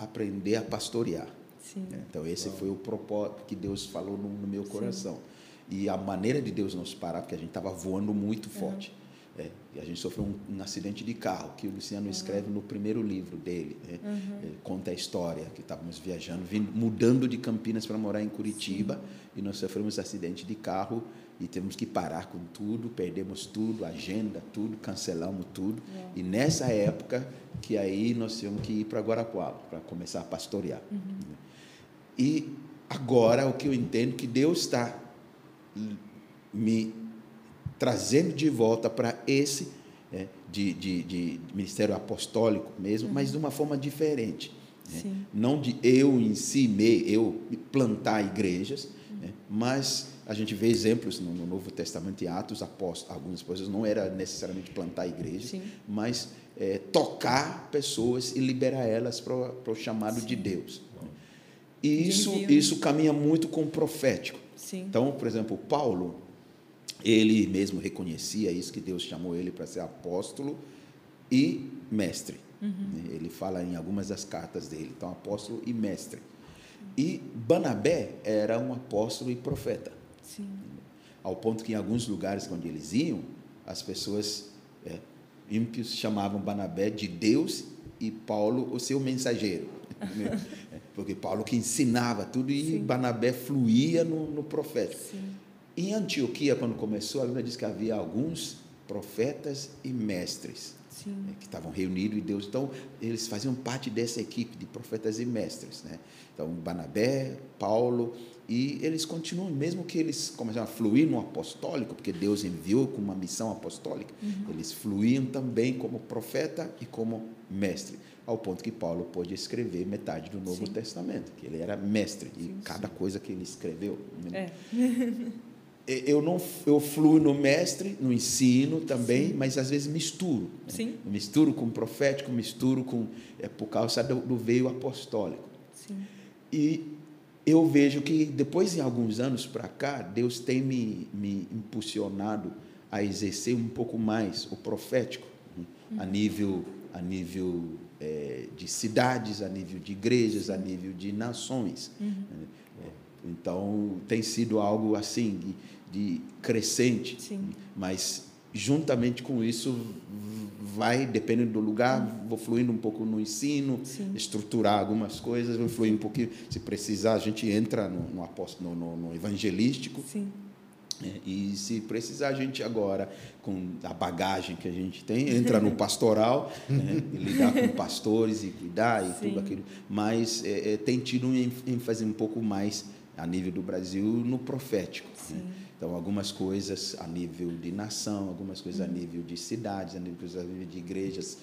aprender a pastorear. Sim. Então, esse foi o propósito que Deus falou no, no meu coração. Sim. E a maneira de Deus nos parar, porque a gente estava voando muito forte. É, e a gente sofreu um, um, acidente de carro, que o Luciano uhum. escreve no primeiro livro dele. Né? Uhum. conta a história, que estávamos viajando, vindo, mudando de Campinas para morar em Curitiba, Sim. e nós sofremos um acidente de carro e temos que parar com tudo, perdemos tudo, agenda, tudo, cancelamos tudo. É. E nessa época que aí nós tínhamos que ir para Guarapuava para começar a pastorear. Uhum. E agora o que eu entendo que Deus está me trazendo de volta para esse é, de, de, de, ministério apostólico mesmo, uhum. mas de uma forma diferente. Né? Não de eu em si, me, eu plantar igrejas, uhum. né? mas a gente vê exemplos no, no Novo Testamento e Atos, após algumas coisas não era necessariamente plantar igreja, Sim. mas é, tocar pessoas e liberar elas para o chamado Sim. de Deus. E isso, isso caminha muito com o profético. Sim. Então, por exemplo, Paulo, ele mesmo reconhecia isso, que Deus chamou ele para ser apóstolo e mestre. Uhum. Ele fala em algumas das cartas dele. Então, apóstolo e mestre. E Banabé era um apóstolo e profeta. Sim. Ao ponto que em alguns lugares onde eles iam, as pessoas é, ímpios chamavam Banabé de Deus e Paulo o seu mensageiro. Porque Paulo que ensinava tudo e Sim. Banabé fluía no, no profeta. Sim. Em Antioquia, quando começou, a Bíblia diz que havia alguns profetas e mestres né, que estavam reunidos e Deus. Então, eles faziam parte dessa equipe de profetas e mestres. Né? Então, Banabé, Paulo, e eles continuam, mesmo que eles começaram a fluir no apostólico, porque Deus enviou com uma missão apostólica, uhum. eles fluíam também como profeta e como mestre, ao ponto que Paulo pôde escrever metade do Novo sim. Testamento, que ele era mestre sim, de cada sim. coisa que ele escreveu. Né? É. eu não eu fluo no mestre, no ensino também, Sim. mas às vezes misturo. Sim. Né? Misturo com o profético, misturo com é por causa do, do veio apostólico. Sim. E eu vejo que depois de alguns anos para cá, Deus tem me, me impulsionado a exercer um pouco mais o profético né? uhum. a nível a nível é, de cidades, a nível de igrejas, a nível de nações. Uhum. Né? É, então tem sido algo assim de, de crescente, Sim. mas juntamente com isso vai, dependendo do lugar, uhum. vou fluindo um pouco no ensino, Sim. estruturar algumas coisas, vou fluir um pouquinho. Se precisar, a gente entra no, no, no, no, no evangelístico. Sim. É, e se precisar, a gente agora, com a bagagem que a gente tem, entra no pastoral, né, lidar com pastores e cuidar e Sim. tudo aquilo. Mas é, é, tem tido um ênfase um pouco mais, a nível do Brasil, no profético. Né? Então, algumas coisas a nível de nação, algumas coisas a nível de cidades, a nível, a nível de igrejas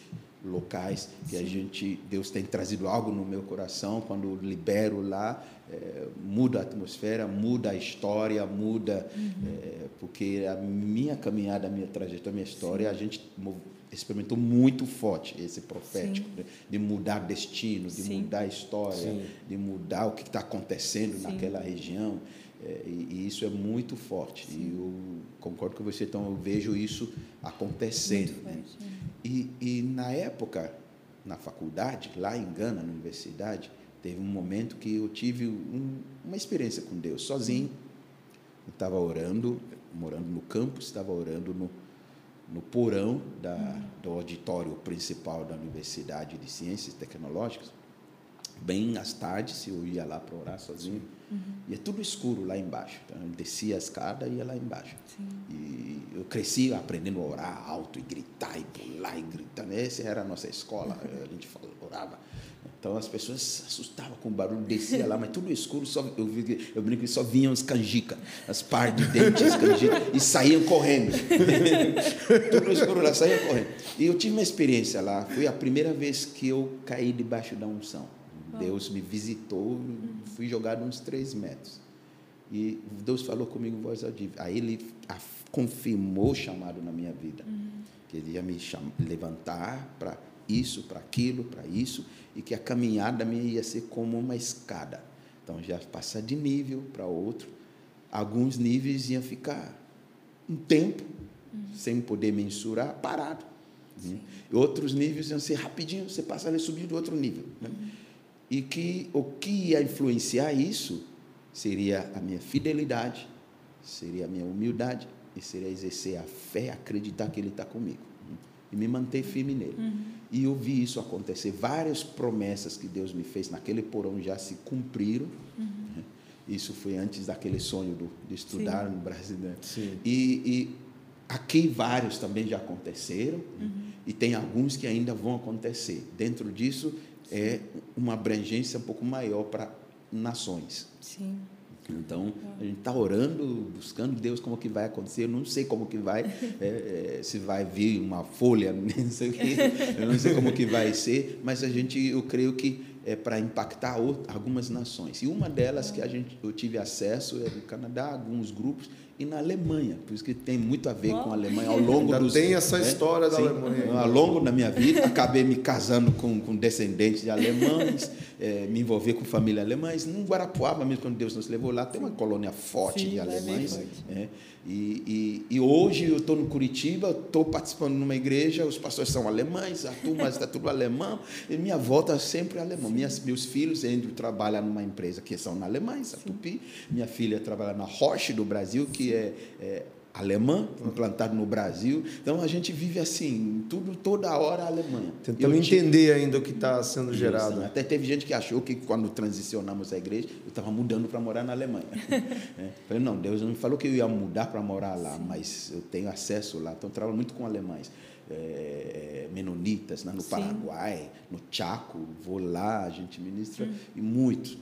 locais, que Sim. a gente, Deus tem trazido algo no meu coração, quando libero lá, é, muda a atmosfera, muda a história, muda, uhum. é, porque a minha caminhada, a minha trajetória, a minha história, Sim. a gente experimentou muito forte esse profético, né? de mudar destino, de Sim. mudar a história, Sim. de mudar o que está acontecendo Sim. naquela região. É, e, e, isso é muito forte. Sim. E eu concordo com você, então eu vejo isso acontecendo. Né? E, e na época, na faculdade, lá em Gana, na universidade, teve um momento que eu tive um, uma experiência com Deus, sozinho. Eu estava orando, morando no campus, estava orando no, no porão da, Uhum. do auditório principal da Universidade de Ciências Tecnológicas. Bem às tardes, eu ia lá para orar sozinho. Uhum. E é tudo escuro lá embaixo. Então, eu descia a escada e ia lá embaixo. Sim. E eu cresci aprendendo a orar alto e gritar e pular e gritar. Essa era a nossa escola, a gente falava, orava. Então as pessoas se assustavam com o barulho, descia lá, mas tudo escuro, só, eu, eu brinco que só vinham os canjica, as par de dentes, canjica, e saíam correndo. tudo escuro lá, saíam correndo. E eu tive uma experiência lá, foi a primeira vez que eu caí debaixo da unção. Deus me visitou, fui jogado uns três metros. E Deus falou comigo voz audível. Aí ele confirmou o chamado na minha vida. Uhum. Que ele ia me chamar, levantar para isso, para aquilo, para isso, e que a caminhada minha ia ser como uma escada. Então, já passar de nível para outro. Alguns níveis iam ficar um tempo, Uhum. sem poder mensurar, parado. Né? E outros níveis iam ser rapidinho, você passa a subir do outro nível. Né? Uhum. E que o que ia influenciar isso seria a minha fidelidade, seria a minha humildade, e seria exercer a fé, acreditar que Ele está comigo. né? E me manter firme nele. Uhum. E eu vi isso acontecer. Várias promessas que Deus me fez naquele porão já se cumpriram. né? Isso foi antes daquele sonho do, de estudar Sim. no Brasil. né? Sim. E, e aqui vários também já aconteceram. né? E tem alguns que ainda vão acontecer. Dentro disso é uma abrangência um pouco maior para nações. Sim. Então, a gente está orando, buscando Deus como que vai acontecer. Eu não sei como que vai, é, é, se vai vir uma folha, não sei o quê, eu não sei como que vai ser, mas a gente, eu creio que é para impactar out- algumas nações. E uma delas que a gente, eu tive acesso é no Canadá, alguns grupos, e na Alemanha, por isso que tem muito a ver com a Alemanha ao longo Ainda dos... tem essa né? história da Sim, Alemanha. Ao longo da minha vida, acabei me casando com, com descendentes de alemães, eh, me envolver com família alemães. No Guarapuava, mesmo quando Deus nos levou lá, tem uma colônia forte Sim, de é alemães. né? E, e, e hoje eu estou no Curitiba, estou participando numa igreja, os pastores são alemães, a turma está tudo alemão, e minha volta sempre é alemã. Minhas, meus filhos, Andrew trabalha numa empresa que são na Alemanha, a Tupi. Minha filha trabalha na Roche do Brasil, que é, é alemã, implantado no Brasil. Então a gente vive assim, tudo toda hora a Alemanha. Tentando Eu tive- entender ainda o que está sendo gerado. Isso, Até teve gente que achou que quando transicionamos a igreja, eu estava mudando para morar na Alemanha. É. Falei, não, Deus não me falou que eu ia mudar para morar lá, mas eu tenho acesso lá. Então, eu trabalho muito com alemães. É, menonitas, né, no Sim. Paraguai, no Chaco, vou lá, a gente ministra, e muito.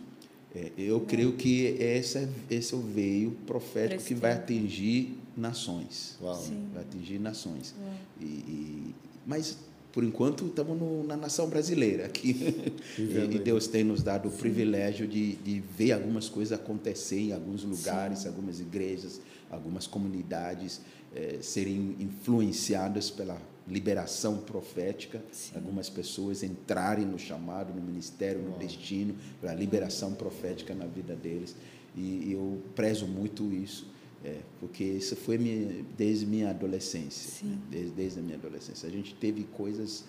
É, eu creio que esse é, esse é o veio profético que vai atingir nações. Uau. Sim. Vai atingir nações. E, e- mas por enquanto estamos no, na nação brasileira aqui e, e, Deus tem nos dado o privilégio de, de ver algumas coisas acontecer em alguns lugares, Sim. algumas igrejas, algumas comunidades eh, serem influenciadas pela liberação profética, Sim. algumas pessoas entrarem no chamado, no ministério, no destino, para liberação profética na vida deles. E, eu prezo muito isso, é, porque isso foi minha, desde minha adolescência, né? desde, desde a minha adolescência. A gente teve coisas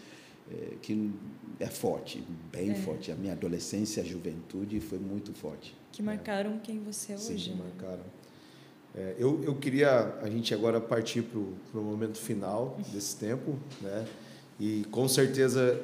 é, que é forte, bem é. forte. A minha adolescência, a juventude foi muito forte. Que marcaram quem você é hoje. Sim, né? marcaram. É, eu, eu queria a gente agora partir para o momento final desse tempo, né? E com certeza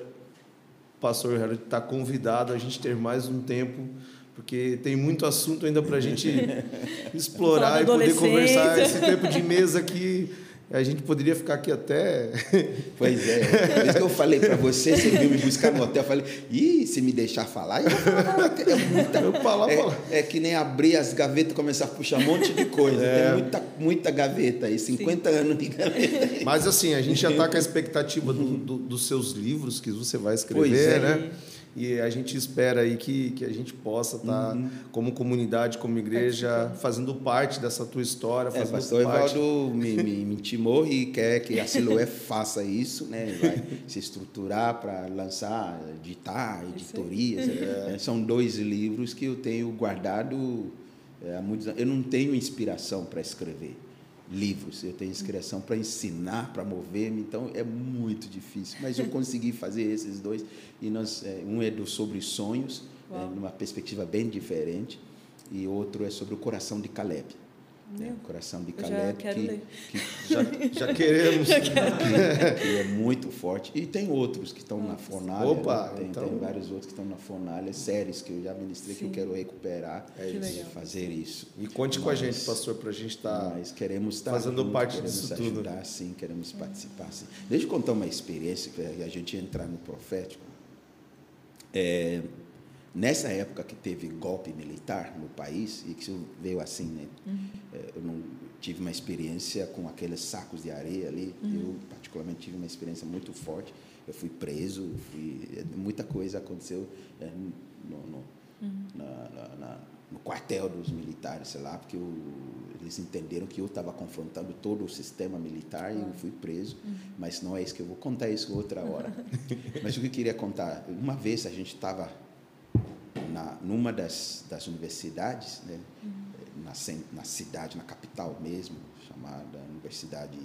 o pastor Harold está convidado a gente ter mais um tempo, porque tem muito assunto ainda para a gente explorar e poder conversar esse tempo de mesa aqui a gente poderia ficar aqui até. Pois é. Por isso que eu falei para você, você veio me buscar no hotel. Eu falei, ih, se me deixar falar, eu vou falar. É, muita, eu falar, é, falar. é que nem abrir as gavetas e começar a puxar um monte de coisa. É. Tem muita, muita gaveta aí, 50 Sim. anos de gaveta. Mas assim, a gente já está com a expectativa do, do, dos seus livros que você vai escrever, é. né? E a gente espera aí que, que a gente possa estar, tá, uhum. como comunidade, como igreja, fazendo parte dessa tua história. É, pastor parte... Evaldo me, me, me intimou e quer que a Siloé faça isso, né? vai se estruturar para lançar, editar, editorias. É, são dois livros que eu tenho guardado é, há muitos anos. Eu não tenho inspiração para escrever livros, eu tenho inscrição para ensinar, para mover-me, então é muito difícil. Mas eu consegui fazer esses dois e nós, é, um é do sobre sonhos, é, numa perspectiva bem diferente, e outro é sobre o coração de Caleb. É, o coração de Caleb, já que, que já, já, queremos. já que, que, é muito forte. E tem outros que estão na Fornalha. Opa, né? tem, então... tem vários outros que estão na Fornalha, séries que eu já ministrei, Sim. que eu quero recuperar é isso, fazer isso. E conte mas, com a gente, pastor, para a gente estar tá queremos estar fazendo junto, parte queremos disso ajudar, tudo. sim, queremos participar. Sim. Deixa eu contar uma experiência, que a gente entrar no profético. É, Nessa época que teve golpe militar no país, e que isso veio assim, né? Uhum. É, eu não tive uma experiência com aqueles sacos de areia ali. Uhum. Eu, particularmente, tive uma experiência muito forte. Eu fui preso, fui, é, muita coisa aconteceu é, no, no, uhum. na, na, na, no, quartel dos militares, sei lá, porque eu, eles entenderam que eu estava confrontando todo o sistema militar e eu fui preso. Uhum. Mas não é isso que eu vou contar isso outra hora. Mas o que eu queria contar, uma vez a gente estava na, numa das, das universidades, né, uhum. na, na cidade, na capital mesmo, chamada Universidade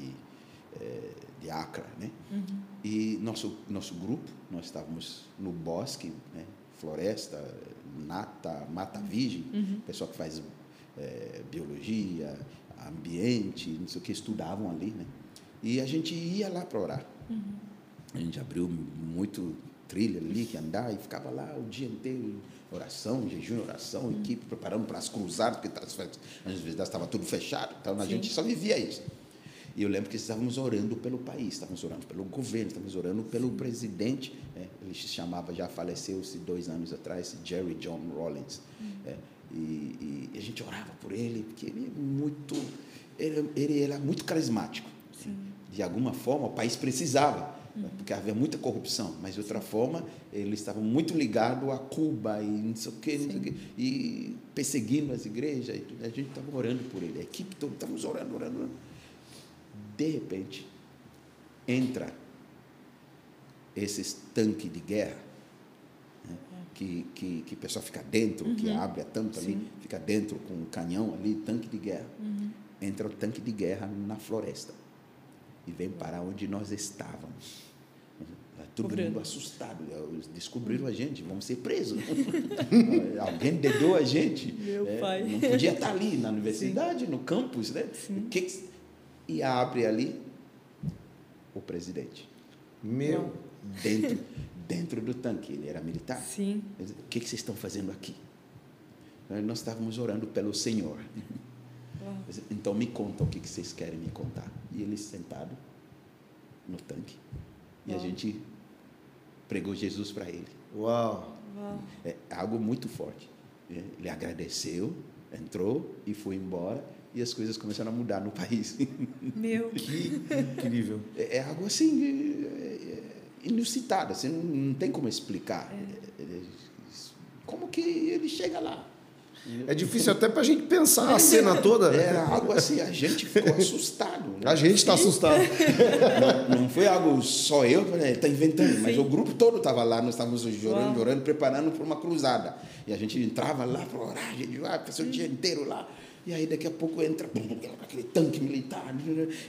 é, de Accra. Né? Uhum. E nosso, nosso grupo, nós estávamos no bosque, né, floresta, nata, mata virgem, uhum. pessoal que faz é, biologia, ambiente, não sei o que, estudavam ali. Né? E a gente ia lá para orar. Uhum. A gente abriu muito trilha ali, que andar, e ficava lá o dia inteiro oração, jejum, oração, hum. equipe preparando para as cruzadas, porque às vezes estava tudo fechado, então a Sim. gente só vivia isso. E eu lembro que estávamos orando pelo país, estávamos orando pelo governo, estávamos orando pelo Sim. presidente. Né? Ele se chamava, já faleceu-se dois anos atrás, Jerry John Rawlings. Hum. É, e, e, a gente orava por ele, porque ele é muito, ele, ele era muito carismático. Sim. De alguma forma, o país precisava porque havia muita corrupção, mas de outra forma eles estavam muito ligados a Cuba e não sei o quê, não sei o quê e perseguindo as igrejas e tudo. A gente estava orando por ele, a equipe toda, estávamos orando, orando, orando. De repente, entra esses tanques de guerra, né, que, que, que o pessoal fica dentro, uhum. que abre a tampa Sim. ali, fica dentro com um canhão ali, tanque de guerra. Uhum. Entra o tanque de guerra na floresta e vem parar onde nós estávamos. Todo mundo assustado. Descobriram a gente, vamos ser presos. Alguém dedou a gente. Meu é, pai. Não podia estar ali na universidade, Sim. no campus, né? Sim. Que, e abre ali o presidente. Meu. Dentro, dentro do tanque. Ele era militar. Sim. o que, que vocês estão fazendo aqui? Nós estávamos orando pelo Senhor. Então me conta o que, que vocês querem me contar. E ele sentado no tanque. E a gente pregou Jesus para ele. Uau! É algo muito forte. É, ele agradeceu, entrou e foi embora. E as coisas começaram a mudar no país. Meu! Que incrível! É, é algo assim. É, é, inusitada, assim, não, não tem como explicar. É. Como que ele chega lá? É difícil até para a gente pensar a cena toda. Né? Era algo assim, a gente ficou assustado. Né? A gente está assustado. Não, não, foi algo só eu, ele está inventando, Sim. mas o grupo todo estava lá, nós estávamos chorando, chorando, preparando para uma cruzada. E a gente entrava lá para orar, a gente vai passar o dia inteiro lá. E aí daqui a pouco entra aquele tanque militar,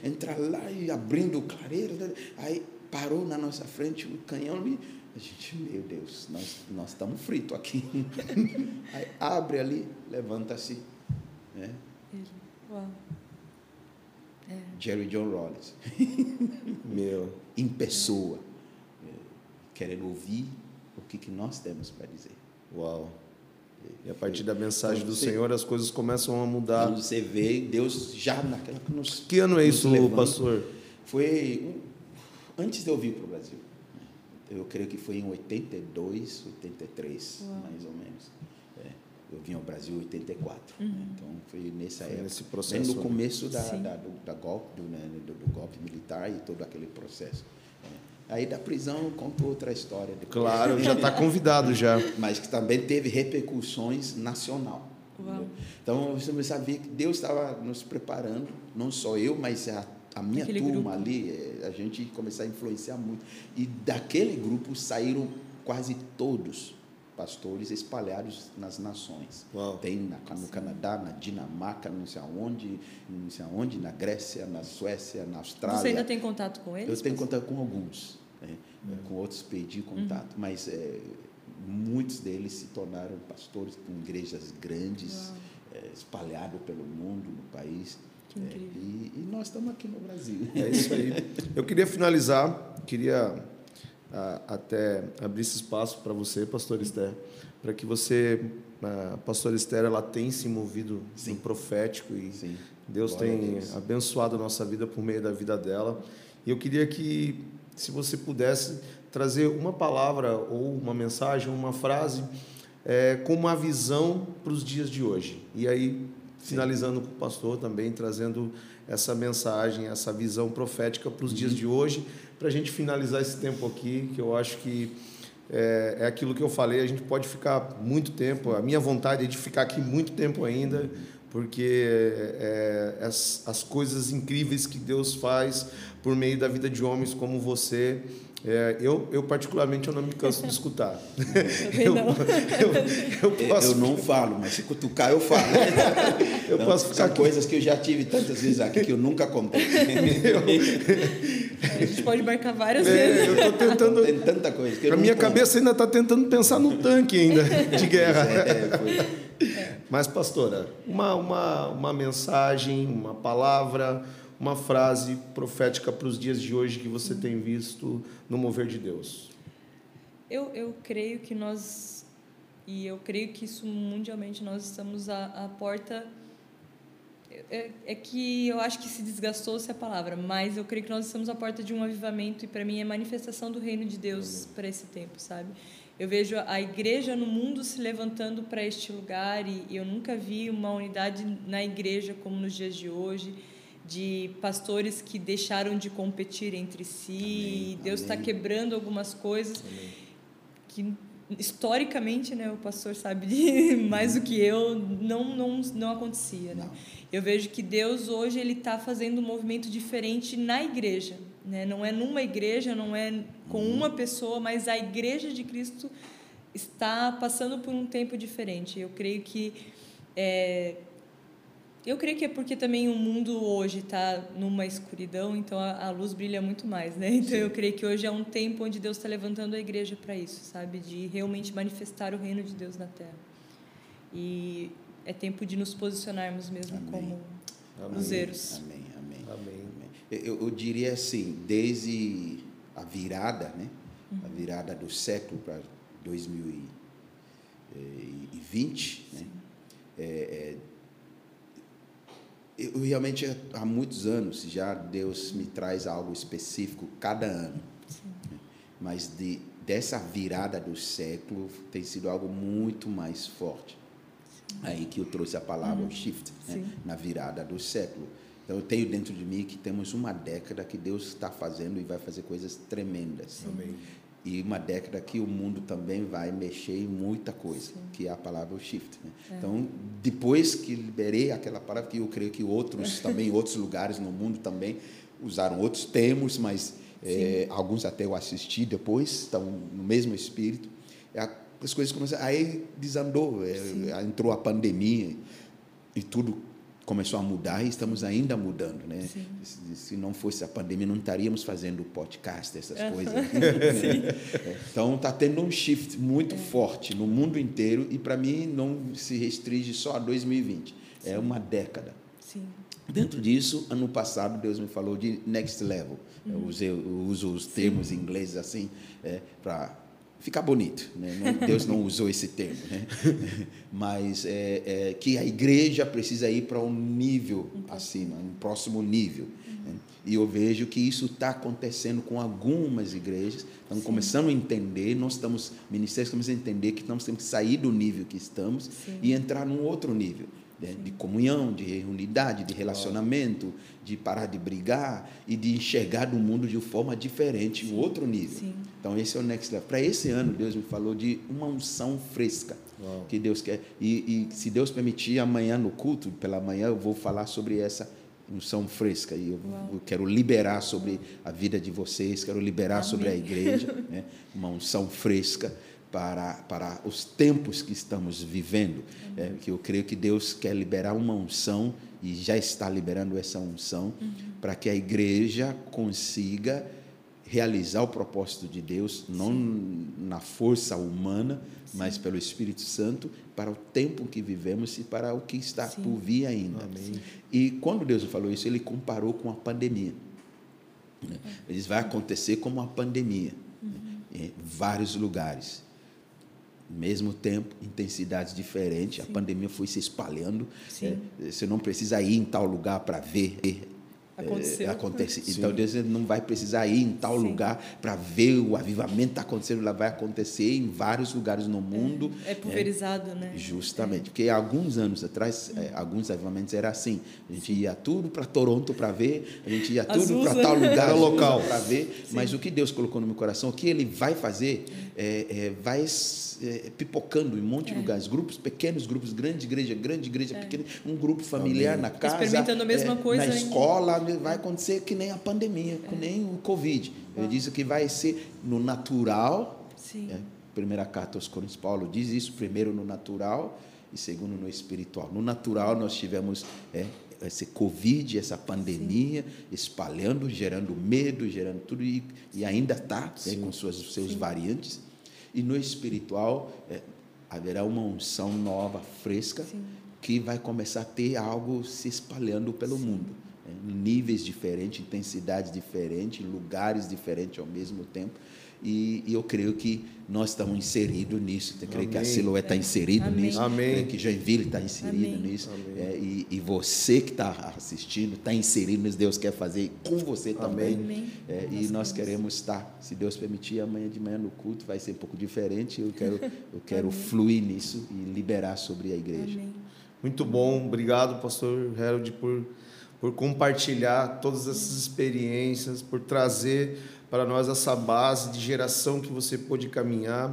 entra lá e abrindo clareiro. Aí parou na nossa frente o canhão e a gente, meu Deus, nós, nós estamos fritos aqui. Aí abre ali, levanta-se. Né? Uau. É. Jerry John Rollins. meu. Em pessoa. É, querendo ouvir o que, que nós temos para dizer. Uau. E a partir da mensagem do Senhor as coisas começam a mudar. Quando você vê Deus já naquela que nos. Que ano é isso, pastor? Foi antes de eu vir para o Brasil eu creio que foi em 82, 83, Uau. mais ou menos. É, eu vim ao Brasil em 84. Uhum. Né? Então, foi nessa foi época. Nesse processo. Bem no começo da, da, do, da golpe, do, né, do, do, golpe militar e todo aquele processo. É. Aí da prisão contou outra história. Depois. Claro, já está convidado já. Mas que também teve repercussões nacional. Uau. Então, você sabia que Deus estava nos preparando, não só eu, mas a a minha Aquele turma grupo. ali, é, a gente começou a influenciar muito. E daquele grupo saíram quase todos pastores espalhados nas nações. Uau. Tem na, no Canadá, na Dinamarca, não sei aonde, não sei aonde, na Grécia, na Suécia, na Austrália. Você ainda tem contato com eles? Eu tenho contato com alguns. Né? Uhum. Com outros perdi contato, uhum. mas é, muitos deles se tornaram pastores com igrejas grandes, é, espalhados pelo mundo, no país. Que incrível. É, e, e, nós estamos aqui no Brasil. É isso aí. Eu queria finalizar, queria a, até abrir esse espaço para você, pastor Esther, para que você, a pastor Esther, ela tem se movido Sim. no profético e Sim. Deus Glória tem Deus. abençoado a nossa vida por meio da vida dela. E eu queria que, se você pudesse trazer uma palavra ou uma mensagem, uma frase é, com uma visão para os dias de hoje. E aí finalizando com o pastor também, trazendo essa mensagem, essa visão profética para os uhum. dias de hoje, para a gente finalizar esse tempo aqui, que eu acho que é, é, aquilo que eu falei, a gente pode ficar muito tempo, a minha vontade é de ficar aqui muito tempo ainda, porque é, é as, as coisas incríveis que Deus faz por meio da vida de homens como você, é, eu, eu, particularmente, eu não me canso de escutar. Eu, não. eu, eu, posso... eu não falo, mas se cutucar, eu falo. eu não, posso ficar são aqui. coisas que eu já tive tantas vezes aqui que eu nunca contei. A gente pode marcar várias é, vezes. Eu estou tentando. Tem tanta coisa. Que a minha conto. cabeça ainda está tentando pensar no tanque ainda de guerra. É, é, mas, pastora, uma, uma, uma mensagem, uma palavra uma frase profética para os dias de hoje que você tem visto no mover de Deus? Eu, eu creio que nós, e eu creio que isso mundialmente, nós estamos à, à porta. É, é, que eu acho que se desgastou-se a palavra, mas eu creio que nós estamos à porta de um avivamento e para mim é manifestação do reino de Deus para esse tempo, sabe? Eu vejo a igreja no mundo se levantando para este lugar e eu nunca vi uma unidade na igreja como nos dias de hoje de pastores que deixaram de competir entre si. Amém, Deus está quebrando algumas coisas amém. que historicamente, né, o pastor sabe de, mais do que eu, não não não acontecia, né? Não. Eu vejo que Deus hoje ele está fazendo um movimento diferente na igreja, né? Não é numa igreja, não é com uhum. uma pessoa, mas a igreja de Cristo está passando por um tempo diferente. Eu creio que é, eu creio que é porque também o mundo hoje está numa escuridão, então a, a, luz brilha muito mais, né? Então Sim. eu creio que hoje é um tempo onde Deus está levantando a igreja para isso, sabe? De realmente manifestar o reino de Deus na Terra. E é tempo de nos posicionarmos mesmo amém. como amém. luzeiros. Amém, amém, amém. Eu, eu, diria assim, desde a virada, né? Uhum. A virada do século para 2020, né? É, é, eu realmente há muitos anos já Deus me traz algo específico cada ano. Sim. Mas de, dessa virada do século tem sido algo muito mais forte. Sim. Aí que eu trouxe a palavra uhum. shift, né? na virada do século. Então eu tenho dentro de mim que temos uma década que Deus está fazendo e vai fazer coisas tremendas. Amém. E uma década que o mundo também vai mexer em muita coisa, Sim. que é a palavra shift. Né? É. Então, depois que liberei aquela palavra, que eu creio que outros também, outros lugares no mundo também usaram outros termos, mas é, alguns até eu assisti depois, estão no mesmo espírito. É, as coisas começaram, aí desandou, é, entrou a pandemia e tudo começou a mudar e estamos ainda mudando, né? Se, se, não fosse a pandemia, não estaríamos fazendo podcast, essas coisas. Então, está tendo um shift muito é. forte no mundo inteiro e, para mim, não se restringe só a 2020. É Sim. É uma década. Sim. Dentro disso, ano passado, Deus me falou de next level. Uhum. Eu, usei, eu uso os termos em inglês assim, é, para ficar bonito. Né? Deus não usou esse termo, né? mas é, é, que a igreja precisa ir para um nível acima, um próximo nível. Né? E eu vejo que isso está acontecendo com algumas igrejas, estamos Sim. começando a entender, nós estamos, ministérios, estamos a entender que nós temos que sair do nível que estamos Sim. e entrar num outro nível né? de comunhão, de unidade, de relacionamento, de parar de brigar e de enxergar do mundo de forma diferente, em outro nível. Sim. Então, esse é o next level. Para esse ano, Deus me falou de uma unção fresca Uau. que Deus quer. E, e, se Deus permitir, amanhã no culto, pela manhã, eu vou falar sobre essa unção fresca e eu, eu quero liberar sobre a vida de vocês, quero liberar Amém. sobre a igreja, né? uma unção fresca para, para os tempos que estamos vivendo. É, que eu creio que Deus quer liberar uma unção e já está liberando essa unção uhum. para que a igreja consiga realizar o propósito de Deus, não Sim. na força humana, Sim. mas pelo Espírito Santo, para o tempo que vivemos e para o que está Sim. por vir ainda. Amém. E quando Deus falou isso, ele comparou com a pandemia. Né? Ele diz, vai acontecer como a pandemia, uhum. em vários lugares mesmo tempo, intensidades diferentes. Sim. A pandemia foi se espalhando. É, você não precisa ir em tal lugar para ver Aconteceu. É, acontece. Então Deus não vai precisar ir em tal Sim. lugar para ver o avivamento está acontecendo, ela vai acontecer em vários lugares no mundo. É, é pulverizado, é, né? Justamente, porque alguns anos atrás, é, alguns avivamentos era assim. A gente ia tudo para Toronto para ver, a gente ia tudo para tal lugar local para ver. Sim. Mas o que Deus colocou no meu coração, o que Ele vai fazer, é, é vai pipocando em um monte de lugares, grupos pequenos, grupos grande igreja, grande igreja pequena, um grupo familiar Amém. na casa, experimentando a mesma coisa na escola vai acontecer que nem a pandemia, que nem o Covid. Ele diz que vai ser no natural. Sim. É, primeira carta aos Coríntios, Paulo diz isso, primeiro no natural e segundo no espiritual. No natural nós tivemos é, esse Covid, essa pandemia Sim. espalhando, gerando medo, gerando tudo, e, e ainda está é, com suas, seus Sim. variantes. E no espiritual é, haverá uma unção nova, fresca, Sim. que vai começar a ter algo se espalhando pelo mundo níveis diferentes, intensidades diferentes, lugares diferentes ao mesmo tempo. E, e, eu creio que nós estamos inseridos nisso. Eu creio Amém. que a Siloé está inserida nisso. Amém. Que Joinville está inserido nisso. É, e, e, você que está assistindo está inserido nisso. Deus quer fazer com você também. É, e nós queremos estar, se Deus permitir, amanhã de manhã no culto vai ser um pouco diferente. Eu quero, eu quero fluir nisso e liberar sobre a igreja. Muito bom. Obrigado, pastor Harold, por por compartilhar todas essas experiências, por trazer para nós essa base de geração que você pôde caminhar,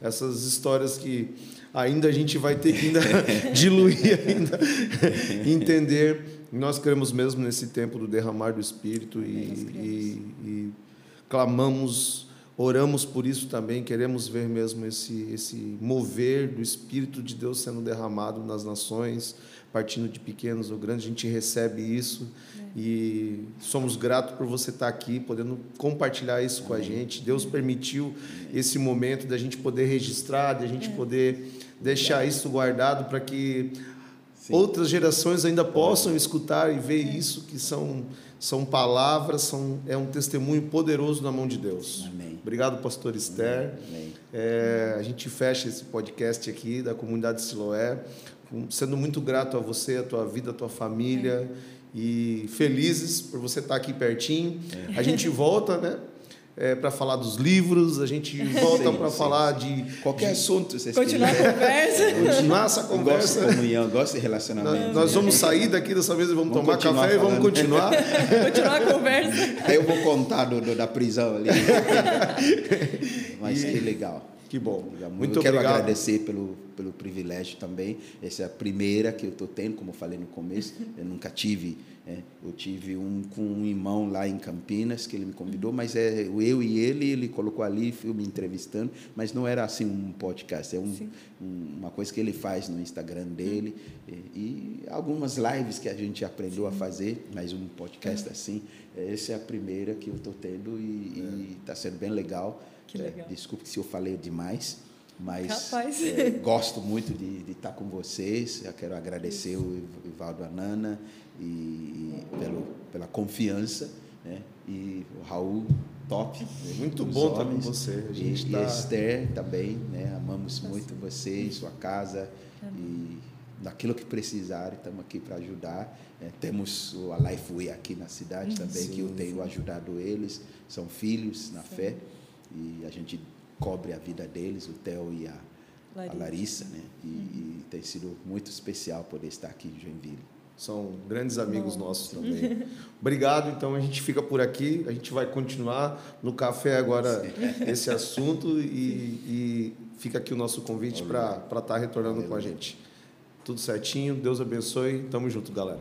essas histórias que ainda a gente vai ter que ainda diluir ainda, entender. Nós queremos mesmo nesse tempo do derramar do Espírito e, e, e clamamos, oramos por isso também, queremos ver mesmo esse, esse mover do Espírito de Deus sendo derramado nas nações, partindo de pequenos ou grandes, a gente recebe isso é. e somos gratos por você estar aqui, podendo compartilhar isso Amém. com a gente. Deus permitiu esse momento da gente poder registrar, da gente é. poder deixar isso guardado para que Sim. outras gerações ainda possam escutar e ver é. isso que são são palavras, são, é um testemunho poderoso na mão de Deus. Amém. Obrigado, pastor Esther. Amém. É, a gente fecha esse podcast aqui da comunidade Siloé sendo muito grato a você, a tua vida, a tua família é. e felizes por você estar aqui pertinho. É. A gente volta, né? é, para falar dos livros, a gente volta para falar de qualquer de, assunto. Vocês continuar a conversa. Continuar essa conversa. Gosto de comunhão, gosto de relacionamento. Nós, nós vamos sair daqui dessa vez e vamos, vamos tomar café falando. e vamos continuar. continuar a conversa. Aí eu vou contar do, do da prisão ali. Mas e, que legal. Que bom. Muito eu quero obrigado. agradecer pelo, pelo privilégio também. Essa é a primeira que eu estou tendo, como eu falei no começo. Eu nunca tive. É, eu tive um com um irmão lá em Campinas que ele me convidou, mas é eu e ele, ele colocou ali, fui me entrevistando, mas não era assim um podcast, é um, um, uma coisa que ele faz no Instagram dele e, e algumas lives que a gente aprendeu Sim. a fazer, mas um podcast assim, essa é a primeira que eu estou tendo e está é. sendo bem legal. Que legal. É, desculpe se eu falei demais, mas é, gosto muito de, de, estar com vocês. Eu quero agradecer Isso. o Ivaldo Anana e, e pelo, pela confiança, né? E o Raul top. Muito bom estar com você. A gente e, tá... e Esther também, né? Amamos Nossa. muito você, sua casa e naquilo que precisarem, estamos aqui para ajudar. É, temos o Lifeway aqui na cidade também, sim, que eu tenho sim. ajudado eles. São filhos na sim. fé e a gente cobre a vida deles, o Theo e a Larissa, a Larissa né? E, uhum. e, tem sido muito especial poder estar aqui em Joinville. São grandes amigos Bom. nossos também. Obrigado, então a gente fica por aqui, a gente vai continuar no café agora Sim. esse assunto e, e, fica aqui o nosso convite para estar tá retornando Valeu. com a gente. Tudo certinho, Deus abençoe, tamo junto, galera.